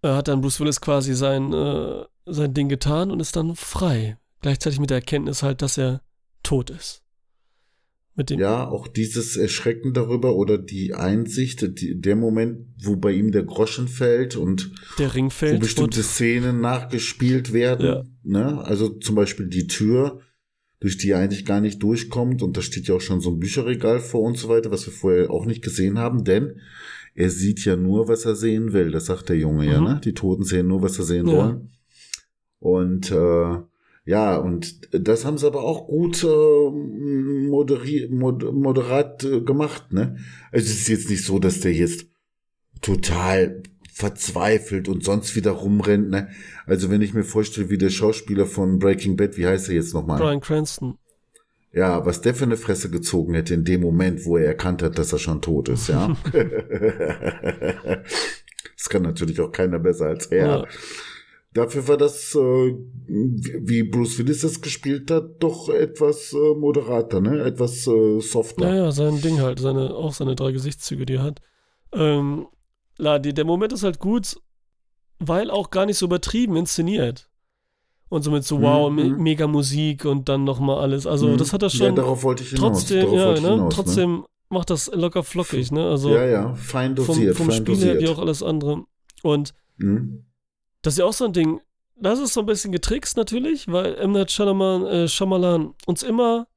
äh, hat dann Bruce Willis quasi sein, äh, sein Ding getan und ist dann frei. Gleichzeitig mit der Erkenntnis halt, dass er tot ist. Ja, auch dieses Erschrecken darüber oder die Einsicht, die, der Moment, wo bei ihm der Groschen fällt und Ring wo fällt. bestimmte und, Szenen nachgespielt werden. Ja. Ne? Also zum Beispiel die Tür, durch die er eigentlich gar nicht durchkommt. Und da steht ja auch schon so ein Bücherregal vor und so weiter, was wir vorher auch nicht gesehen haben. Denn er sieht ja nur, was er sehen will. Das sagt der Junge ja, Mhm. ne? Die Toten sehen nur, was sie sehen Ja. wollen. Und äh, ja, und das haben sie aber auch gut äh, moderi mod moderat äh, gemacht, ne? Also es ist jetzt nicht so, dass der jetzt total verzweifelt und sonst wieder rumrennt, ne? Also wenn ich mir vorstelle, wie der Schauspieler von Breaking Bad, wie heißt er jetzt nochmal? Brian Cranston. Ja, was der für eine Fresse gezogen hätte in dem Moment, wo er erkannt hat, dass er schon tot ist, ja. [laughs] das kann natürlich auch keiner besser als er. Ja. Dafür war das, äh, wie Bruce Willis das gespielt hat, doch etwas äh, moderater, ne? Etwas äh, softer. Ja, ja, sein Ding halt, seine, auch seine drei Gesichtszüge, die er hat. Ähm, la, die, der Moment ist halt gut, weil auch gar nicht so übertrieben inszeniert. Und so mit so, wow, Mhm, me mhm. mega Musik und dann nochmal alles. Also, Mhm. das hat er Ja, schon. darauf wollte ich hinaus. trotzdem, darauf ja, wollte ich ne? hinaus, trotzdem macht das locker flockig, ne? Also, Ne? Ja, ja, fein vom, dosiert, vom fein Spiel her dosiert. wie auch alles andere. Und Mhm. Das ist ja auch so ein Ding. Das ist so ein bisschen getrickst natürlich, weil M. Night Shyamalan, äh, Shyamalan uns immer,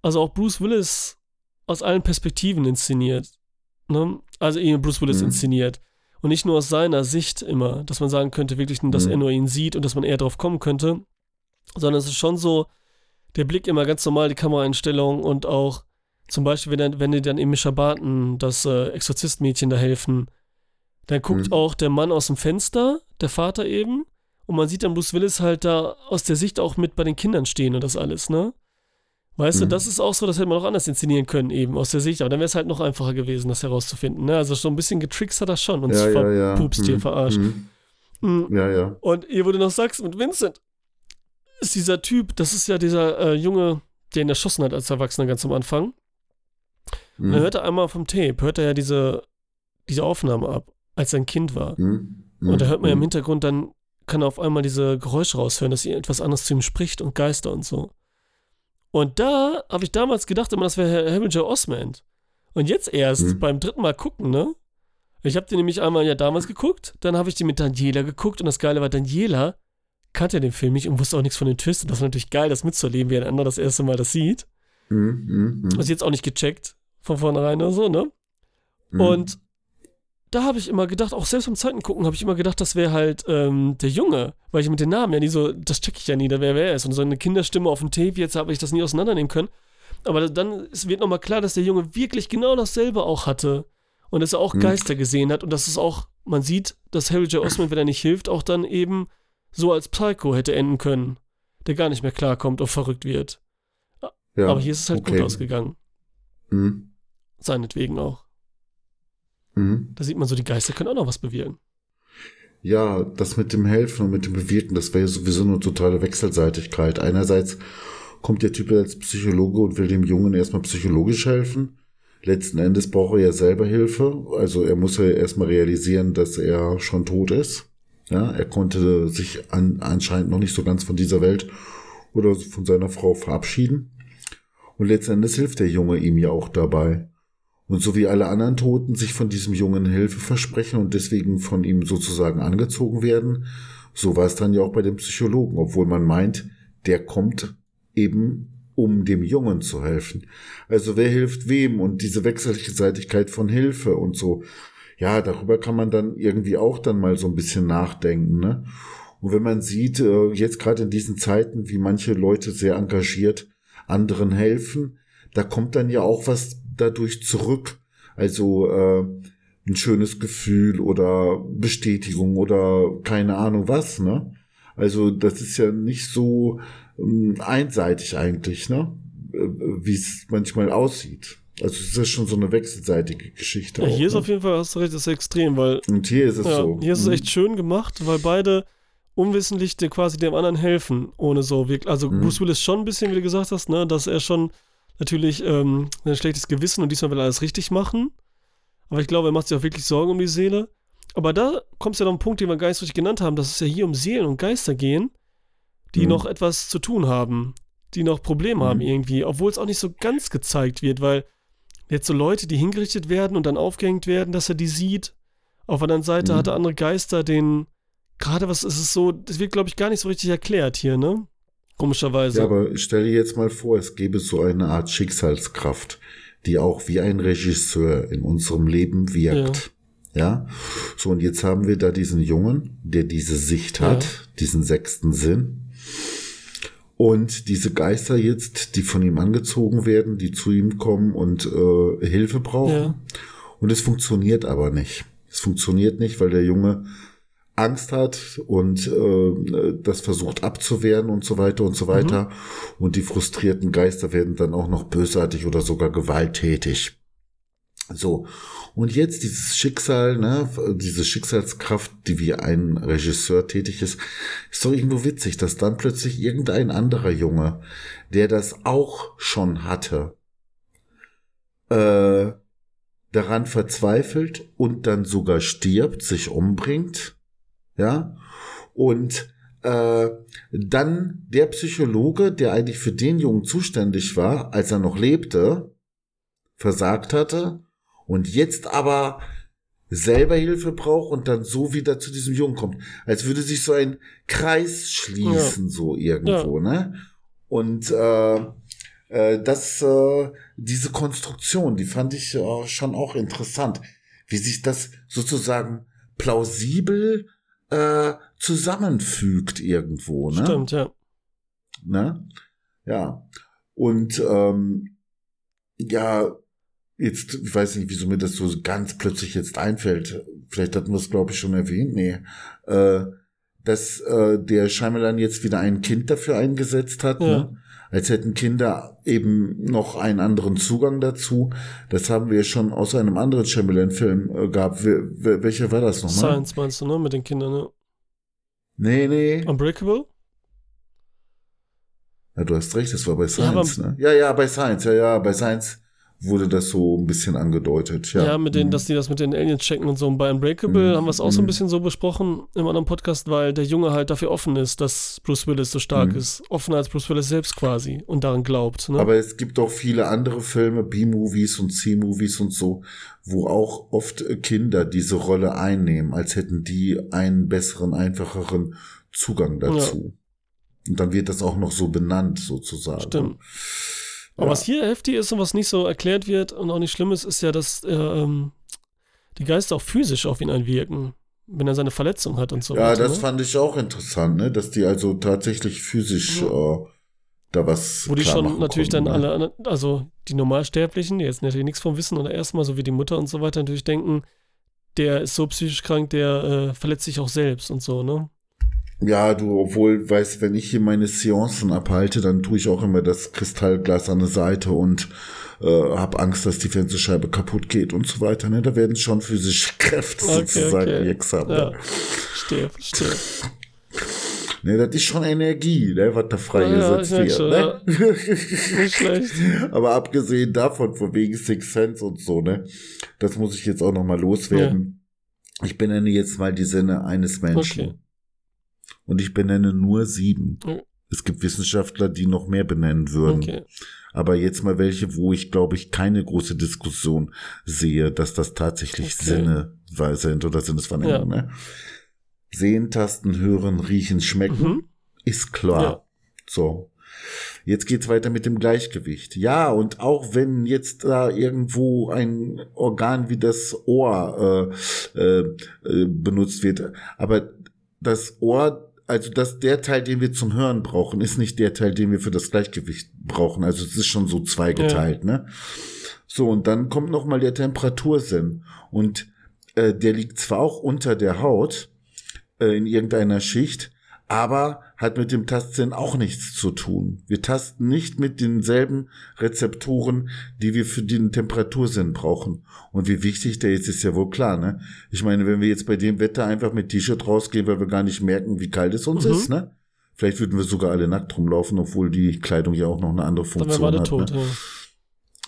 also auch Bruce Willis aus allen Perspektiven inszeniert. Ne? Also eben Bruce Willis Mhm. inszeniert. Und nicht nur aus seiner Sicht immer, dass man sagen könnte, wirklich, dass Mhm. er nur ihn sieht und dass man eher drauf kommen könnte, sondern es ist schon so, der Blick immer ganz normal, die Kameraeinstellung und auch zum Beispiel, wenn, wenn die dann eben Mischa Barton, das äh, Exorzistmädchen da helfen, dann guckt Mhm. auch der Mann aus dem Fenster, der Vater eben, und man sieht dann Bruce Willis halt da aus der Sicht auch mit bei den Kindern stehen und das alles, ne? Weißt du, Mhm. das ist auch so, das hätte man auch anders inszenieren können, eben aus der Sicht, aber dann wäre es halt noch einfacher gewesen, das herauszufinden, ne? Also so ein bisschen getrickst hat er schon und Ja, ja, ja. verpupst hier, Mhm. verarscht. Mhm. Mhm. Ja, ja. Und hier, wo du noch sagst, mit Vincent, ist dieser Typ, das ist ja dieser äh, Junge, der ihn erschossen hat als Erwachsener ganz am Anfang. Und Mhm. dann hört er einmal vom Tape, hört er ja diese, diese Aufnahme ab, als er ein Kind war. Mhm. Und da hört man ja im Mhm. Hintergrund, dann kann er auf einmal diese Geräusche raushören, dass sie etwas anderes zu ihm spricht und Geister und so. Und da habe ich damals gedacht, immer, das wäre Harry J. Osmond. Und jetzt erst Mhm. beim dritten Mal gucken, ne? Ich habe den nämlich einmal ja damals geguckt, dann habe ich den mit Daniela geguckt und das Geile war, Daniela kannte den Film nicht und wusste auch nichts von den Twist. Und das war natürlich geil, das mitzuleben, wie ein anderer das erste Mal das sieht. Mhm. Mhm. Mhm. Was ich jetzt auch nicht gecheckt von vornherein oder so, ne? Mhm. Und da habe ich immer gedacht, auch selbst beim zweiten Gucken habe ich immer gedacht, das wäre halt ähm, der Junge, weil ich mit den Namen ja nie so, das check ich ja nie, da wer wer ist. Und so eine Kinderstimme auf dem Tape, jetzt habe ich das nie auseinandernehmen können. Aber dann wird nochmal klar, dass der Junge wirklich genau dasselbe auch hatte. Und dass er auch Hm. Geister gesehen hat. Und dass es auch, man sieht, dass Harry J. Osmond, wenn er nicht hilft, auch dann eben so als Psycho hätte enden können. Der gar nicht mehr klarkommt und verrückt wird. ja. Aber hier ist es halt okay. gut ausgegangen. Mhm. Seinetwegen auch. Mhm. Da sieht man so, die Geister können auch noch was bewirken. Ja, das mit dem Helfen und mit dem Bewirken, das wäre ja sowieso eine totale Wechselseitigkeit. Einerseits kommt der Typ als Psychologe und will dem Jungen erstmal psychologisch helfen. Letzten Endes braucht er ja selber Hilfe. Also er muss ja erstmal realisieren, dass er schon tot ist. Ja, er konnte sich an, anscheinend noch nicht so ganz von dieser Welt oder von seiner Frau verabschieden. Und letzten Endes hilft der Junge ihm ja auch dabei. Und so wie alle anderen Toten sich von diesem Jungen Hilfe versprechen und deswegen von ihm sozusagen angezogen werden, so war es dann ja auch bei dem Psychologen, obwohl man meint, der kommt eben, um dem Jungen zu helfen. Also wer hilft wem und diese Wechselseitigkeit von Hilfe und so. Ja, darüber kann man dann irgendwie auch dann mal so ein bisschen nachdenken, ne? Und wenn man sieht, äh, jetzt gerade in diesen Zeiten, wie manche Leute sehr engagiert anderen helfen, da kommt dann ja auch was dadurch zurück. Also äh, ein schönes Gefühl oder Bestätigung oder keine Ahnung was, ne? Also das ist ja nicht so ähm, einseitig eigentlich, ne? Äh, Wie es manchmal aussieht. Also es ist ja schon so eine wechselseitige Geschichte. Ja, auch, hier ist ne? auf jeden Fall, hast du recht, das ist extrem, weil Und hier ist es ja, so. hier ist es Mhm. echt schön gemacht, weil beide unwissentlich dir quasi dem anderen helfen, ohne so wirklich. Also Mhm. Bruce Willis schon ein bisschen, wie du gesagt hast, ne, dass er schon natürlich ähm, ein schlechtes Gewissen und diesmal will er alles richtig machen. Aber ich glaube, er macht sich auch wirklich Sorgen um die Seele. Aber da kommt ja noch ein Punkt, den wir gar nicht richtig genannt haben, dass es ja hier um Seelen und Geister gehen, die Mhm. noch etwas zu tun haben, die noch Probleme Mhm. haben irgendwie, obwohl es auch nicht so ganz gezeigt wird, weil jetzt so Leute, die hingerichtet werden und dann aufgehängt werden, dass er die sieht. Auf der anderen Seite Mhm. hat er andere Geister, denen gerade was ist es so, das wird glaube ich gar nicht so richtig erklärt hier, ne? Komischerweise. Ja, aber stell dir jetzt mal vor, es gäbe so eine Art Schicksalskraft, die auch wie ein Regisseur in unserem Leben wirkt. Ja, so und jetzt haben wir da diesen Jungen, der diese Sicht hat, Ja. diesen sechsten Sinn. Und diese Geister jetzt, die von ihm angezogen werden, die zu ihm kommen und äh, Hilfe brauchen. Ja. Und es funktioniert aber nicht. Es funktioniert nicht, weil der Junge Angst hat und äh, das versucht abzuwehren und so weiter und so weiter. Und die frustrierten Geister werden dann auch noch bösartig oder sogar gewalttätig. So, und jetzt dieses Schicksal, ne, diese Schicksalskraft, die wie ein Regisseur tätig ist, ist doch irgendwo witzig, dass dann plötzlich irgendein anderer Junge, der das auch schon hatte, äh, daran verzweifelt und dann sogar stirbt, sich umbringt, ja, und äh, dann der Psychologe, der eigentlich für den Jungen zuständig war, als er noch lebte, versagt hatte und jetzt aber selber Hilfe braucht und dann so wieder zu diesem Jungen kommt. Als würde sich so ein Kreis schließen, so irgendwo, ne? Und äh, äh, das, äh, diese Konstruktion, die fand ich äh, schon auch interessant, wie sich das sozusagen plausibel äh, zusammenfügt irgendwo, ne? Stimmt, ja. Ne? Ja. Und ähm, ja, jetzt, ich weiß nicht, wieso mir das so ganz plötzlich jetzt einfällt. Vielleicht hatten wir es, glaube ich, schon erwähnt. Nee. Äh, dass äh, der Scheimelan jetzt wieder ein Kind dafür eingesetzt hat, Ja. ne? Als hätten Kinder eben noch einen anderen Zugang dazu. Das haben wir schon aus einem anderen Chamberlain-Film äh, gehabt. Welcher war das nochmal? Science meinst du, ne? Mit den Kindern, ne? Nee, nee. Unbreakable? Ja, du hast recht, das war bei Ja, Science, aber- ne? Ja, ja, bei Science, ja, ja, bei Science wurde das so ein bisschen angedeutet, ja. Ja, mit denen, Mhm. dass die das mit den Aliens checken und so. Und bei Unbreakable Mhm. haben wir es auch so ein Mhm. bisschen so besprochen im anderen Podcast, weil der Junge halt dafür offen ist, dass Bruce Willis so stark Mhm. ist. Offener als Bruce Willis selbst quasi und daran glaubt. Ne? Aber es gibt auch viele andere Filme, B-Movies und C-Movies und so, wo auch oft Kinder diese Rolle einnehmen, als hätten die einen besseren, einfacheren Zugang dazu. Und dann wird das auch noch so benannt, sozusagen. Stimmt. Aber Ja. was hier heftig ist und was nicht so erklärt wird und auch nicht schlimm ist, ist ja, dass äh, ähm, die Geister auch physisch auf ihn einwirken, wenn er seine Verletzung hat und so Ja, weiter. das ne? fand ich auch interessant, ne? Dass die also tatsächlich physisch Ja. äh, da was. Wo die schon natürlich konnten, dann ne? alle, also die Normalsterblichen, die jetzt natürlich nichts vom Wissen oder erstmal so wie die Mutter und so weiter natürlich denken, der ist so psychisch krank, der äh, verletzt sich auch selbst und so, ne? Ja, du, obwohl, weißt, wenn ich hier meine Seancen abhalte, dann tue ich auch immer das Kristallglas an der Seite und äh, habe Angst, dass die Fensterscheibe kaputt geht und so weiter. Ne? Da werden schon physische Kräfte Okay, sozusagen okay. wirksam. Ja, Ne? verstehe, verstehe. [laughs] Ne, das ist schon Energie, ne, was da Ja, freigesetzt wird. Ne? Nicht schlecht. [laughs] Aber abgesehen davon, von wegen Six Sense und so, ne, das muss ich jetzt auch noch mal loswerden. Ich benenne jetzt mal die Sinne eines Menschen. Okay. Und ich benenne nur sieben. Okay. Es gibt Wissenschaftler, die noch mehr benennen würden. Okay. Aber jetzt mal welche, wo ich glaube ich keine große Diskussion sehe, dass das tatsächlich Okay. Sinne sind oder Sinnesvernehmung. Ne? Sehen, tasten, hören, riechen, schmecken Mhm. ist klar. Ja. So. Jetzt geht's weiter mit dem Gleichgewicht. Ja, und auch wenn jetzt da irgendwo ein Organ wie das Ohr äh, äh, äh, benutzt wird, aber das Ohr, also das der Teil, den wir zum Hören brauchen, ist nicht der Teil, den wir für das Gleichgewicht brauchen. Also es ist schon so zweigeteilt, ne? So und dann kommt noch mal der Temperatursinn und äh, der liegt zwar auch unter der Haut äh, in irgendeiner Schicht, aber hat mit dem Tastsinn auch nichts zu tun. Wir tasten nicht mit denselben Rezeptoren, die wir für den Temperatursinn brauchen. Und wie wichtig der ist, ist ja wohl klar, ne? Ich meine, wenn wir jetzt bei dem Wetter einfach mit T-Shirt rausgehen, weil wir gar nicht merken, wie kalt es uns Mhm. ist, ne? Vielleicht würden wir sogar alle nackt rumlaufen, obwohl die Kleidung ja auch noch eine andere Funktion hat. tot. Ne?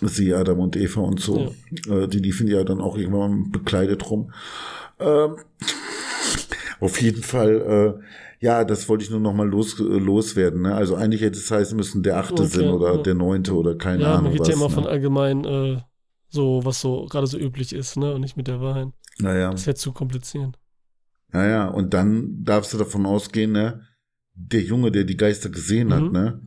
Ja. Sie, Adam und Eva und so. Äh, die liefen ja dann auch irgendwann bekleidet rum. Ähm, auf jeden Fall, äh, ja, das wollte ich nur noch mal los, äh, loswerden. Ne? Also eigentlich hätte es heißen müssen, der achte Okay, Sinn oder ja. der neunte oder keine Ja, man Ahnung geht was. ja immer ne? von allgemein äh, so, was so gerade so üblich ist, ne? Und nicht mit der Wahrheit. Naja, Das wäre zu kompliziert. naja, und dann darfst du davon ausgehen, ne? Der Junge, der die Geister gesehen hat, Mhm. ne?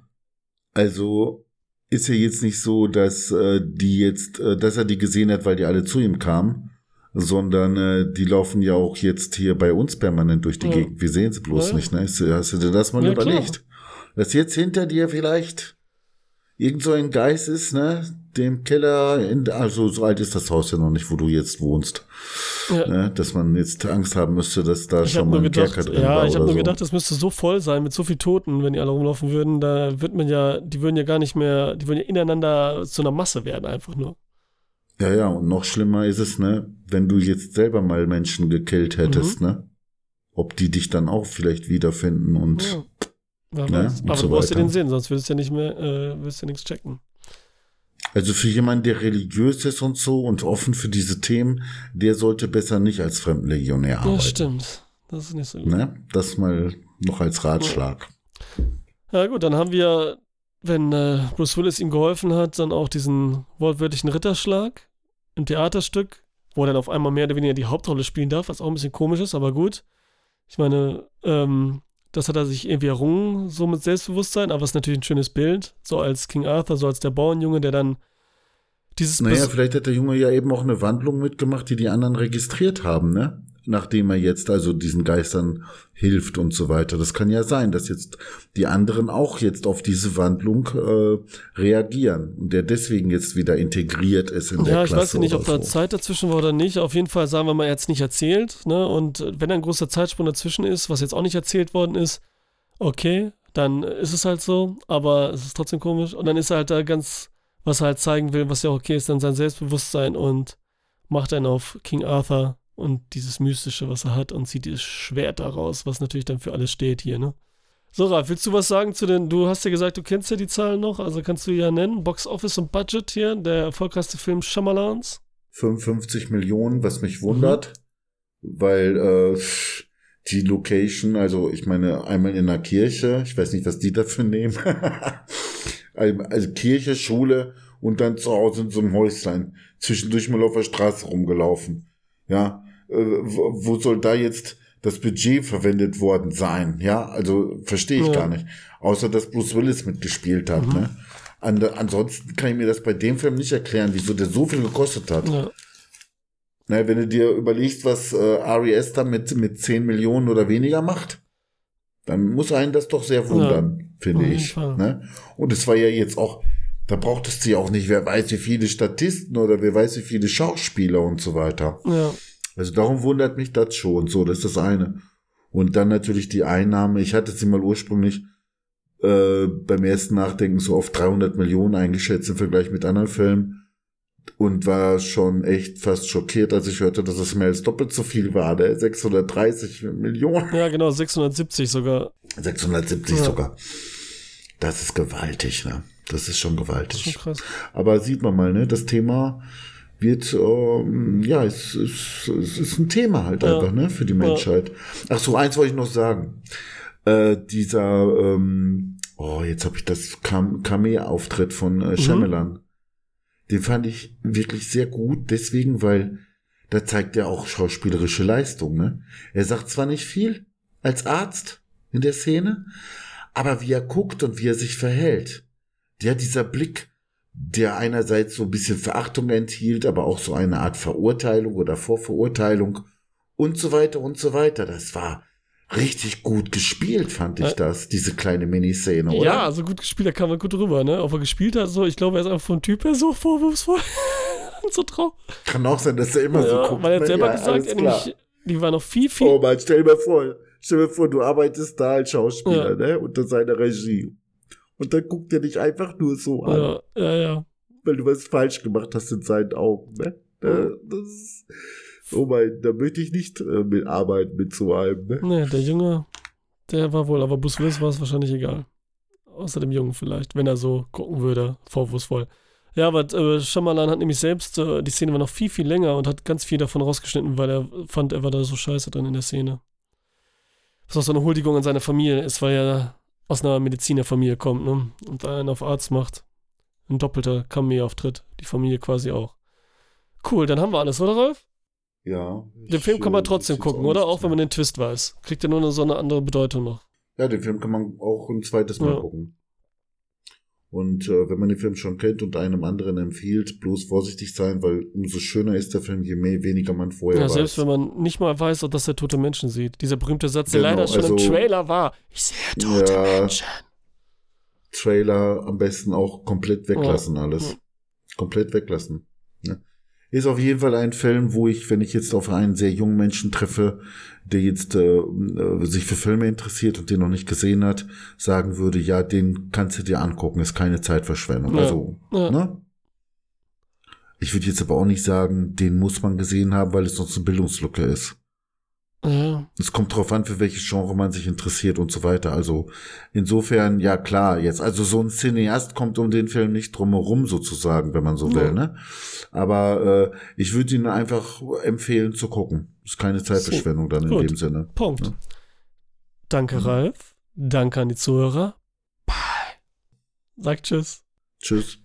Also ist ja jetzt nicht so, dass äh, die jetzt, äh, dass er die gesehen hat, weil die alle zu ihm kamen. Sondern äh, die laufen ja auch jetzt hier bei uns permanent durch die Ja. Gegend. Wir sehen sie bloß Ja. nicht. Ne? Hast du hast du dir das mal Ja, klar. überlegt? Dass jetzt hinter dir vielleicht irgend so ein Geist ist, ne? Dem Keller, in, also so alt ist das Haus ja noch nicht, wo du jetzt wohnst. Ja. Ne? Dass man jetzt Angst haben müsste, dass da Ich schon mal ein gedacht, Kerker drin ja, war ich habe nur so. gedacht, das müsste so voll sein mit so viel Toten, wenn die alle rumlaufen würden. Da wird man ja, die würden ja gar nicht mehr, die würden ja ineinander zu einer Masse werden, einfach nur. Ja, ja, und noch schlimmer ist es, ne, wenn du jetzt selber mal Menschen gekillt hättest, Mhm. ne? Ob die dich dann auch vielleicht wiederfinden und Ja. Wer Ne, weiß. und Aber so du brauchst ja den Sinn, sonst würdest du ja nicht mehr, äh, würdest du ja nichts checken. also für jemanden, der religiös ist und so und offen für diese Themen, der sollte besser nicht als Fremdenlegionär arbeiten. Ja, stimmt. Das ist nicht so gut. Ne? Das mal noch als Ratschlag. Ja gut, dann haben wir, wenn äh, Bruce Willis ihm geholfen hat, dann auch diesen wortwörtlichen Ritterschlag im Theaterstück, wo er dann auf einmal mehr oder weniger die Hauptrolle spielen darf, was auch ein bisschen komisch ist, aber gut. Ich meine, ähm, das hat er sich irgendwie errungen, so mit Selbstbewusstsein, aber es ist natürlich ein schönes Bild, so als King Arthur, so als der Bauernjunge, der dann dieses Naja, Bes- vielleicht hat der Junge ja eben auch eine Wandlung mitgemacht, die die anderen registriert haben, ne? Nachdem er jetzt also diesen Geistern hilft und so weiter. Das kann ja sein, dass jetzt die anderen auch jetzt auf diese Wandlung äh, reagieren und der deswegen jetzt wieder integriert ist in der Ja, ich Klasse weiß ja nicht, ob oder da so. Zeit dazwischen war oder nicht. Auf jeden Fall sagen wir mal, er hat es nicht erzählt. Ne? Und wenn ein großer Zeitsprung dazwischen ist, was jetzt auch nicht erzählt worden ist, okay, dann ist es halt so. Aber es ist trotzdem komisch. Und dann ist er halt da ganz, was er halt zeigen will, was ja auch okay ist, dann sein Selbstbewusstsein und macht dann auf King Arthur und dieses Mystische, was er hat und zieht dieses Schwert daraus, was natürlich dann für alles steht hier, ne? So, Ralf, willst du was sagen zu den, du hast ja gesagt, du kennst ja die Zahlen noch, also kannst du ja nennen, Box Office und Budget hier, der erfolgreichste Film Shyamalans. 55 Millionen, was mich Mhm. wundert, weil äh, die Location, also ich meine, einmal in einer Kirche, ich weiß nicht, was die dafür nehmen. [laughs] also Kirche, Schule und dann zu Hause in so einem Häuslein. Zwischendurch mal auf der Straße rumgelaufen. Ja, wo, wo soll da jetzt das Budget verwendet worden sein? Ja, also verstehe ich Ja. gar nicht. Außer dass Bruce Willis mitgespielt hat. Mhm. Ne? An, ansonsten kann ich mir das bei dem Film nicht erklären, wieso der so viel gekostet hat. Ja, Na, wenn du dir überlegst, was äh, RES da mit, mit 10 Millionen oder weniger macht, dann muss einen das doch sehr wundern, finde auf jeden ich. Ne? Und es war ja jetzt auch, da brauchtest du ja auch nicht, wer weiß wie viele Statisten oder wer weiß wie viele Schauspieler und so weiter. ja, Also darum wundert mich das schon. So, das ist das eine. Und dann natürlich die Einnahme. Ich hatte sie mal ursprünglich äh, beim ersten Nachdenken so auf 300 Millionen eingeschätzt im Vergleich mit anderen Filmen und war schon echt fast schockiert, als ich hörte, dass es mehr als doppelt so viel war. Ne? 630 Millionen. ja, genau, 670 sogar. 670 Ja. sogar. Das ist gewaltig, ne? Das ist schon Das ist gewaltig. schon krass. Aber sieht man mal, ne, das Thema wird, ähm, ja, es, es, es ist ein Thema halt Ja. einfach, ne, für die Menschheit. Ach so, eins wollte ich noch sagen. Äh, dieser, ähm, oh, jetzt habe ich das Kam Kameh-Auftritt von äh, Shyamalan. Den fand ich wirklich sehr gut, deswegen, weil da zeigt er auch schauspielerische Leistung, ne? Er sagt zwar nicht viel als Arzt in der Szene, aber wie er guckt und wie er sich verhält. Ja, dieser Blick, der einerseits so ein bisschen Verachtung enthielt, aber auch so eine Art Verurteilung oder Vorverurteilung und so weiter und so weiter. Das war richtig gut gespielt, fand ich Ä- das, diese kleine Miniszene, oder? Ja, also gut gespielt, da kam man gut drüber, ne? Ob er gespielt hat, so, ich glaube, er ist einfach vom Typ her so vorwurfsvoll [laughs] und so traurig. Kann auch sein, dass er immer so Ja, guckt. weil er hat ne? selber Ja, gesagt, er nämlich, die war noch viel, viel. Oh Mann, stell dir mal vor, stell dir mal vor, du arbeitest da als Schauspieler, ne, unter seiner Regie. Und dann guckt er dich einfach nur so an, ja, ja, ja. weil du was falsch gemacht hast in seinen Augen, ne? Äh, Das ist, oh mein, da möchte ich nicht äh, mitarbeiten mit so einem, ne? Ne, der Junge, der war wohl, aber Bruce Willis war es wahrscheinlich egal. Außer dem Jungen vielleicht, wenn er so gucken würde, vorwurfsvoll. Ja, aber äh, Shyamalan hat nämlich selbst, äh, die Szene war noch viel, viel länger und hat ganz viel davon rausgeschnitten, weil er fand, er war da so scheiße drin in der Szene. Was auch so eine Huldigung an seine Familie ist, weil er aus einer Medizinerfamilie kommt, ne? Und einen auf Arzt macht. Ein doppelter Cameo-Auftritt. Die Familie quasi auch. Cool, dann haben wir alles, oder Rolf? Ja. Den Film kann man trotzdem gucken, oder? Auch wenn man den Twist weiß. Kriegt ja nur so eine andere Bedeutung noch. Ja, den Film kann man auch ein zweites Mal Ja. gucken. Und äh, wenn man den Film schon kennt und einem anderen empfiehlt, bloß vorsichtig sein, weil umso schöner ist der Film, je mehr, weniger man vorher Ja, weiß. selbst wenn man nicht mal weiß, dass er tote Menschen sieht. Dieser berühmte Satz, der Genau, leider schon im also- Trailer war. Ich sehe tote Ja. Menschen. Trailer am besten auch komplett weglassen Ja. alles. Ja. Komplett weglassen. Ne? Ist auf jeden Fall ein Film, wo ich, wenn ich jetzt auf einen sehr jungen Menschen treffe, der jetzt äh, äh, sich für Filme interessiert und den noch nicht gesehen hat, sagen würde, ja, den kannst du dir angucken, ist keine Zeitverschwendung. Ja. Also, Ja. ne? Ich würde jetzt aber auch nicht sagen, den muss man gesehen haben, weil es sonst eine Bildungslücke ist. Ja. Es kommt drauf an, für welches Genre man sich interessiert und so weiter. Also insofern, ja klar, jetzt, also so ein Cineast kommt um den Film nicht drum herum sozusagen, wenn man so will, Ja. ne? Aber äh, ich würde ihn einfach empfehlen zu gucken. Ist keine Zeitverschwendung dann in Gut. dem Sinne. Punkt. Ja. Danke, Mhm. Ralf. Danke an die Zuhörer. Bye. Sagt Tschüss. Tschüss.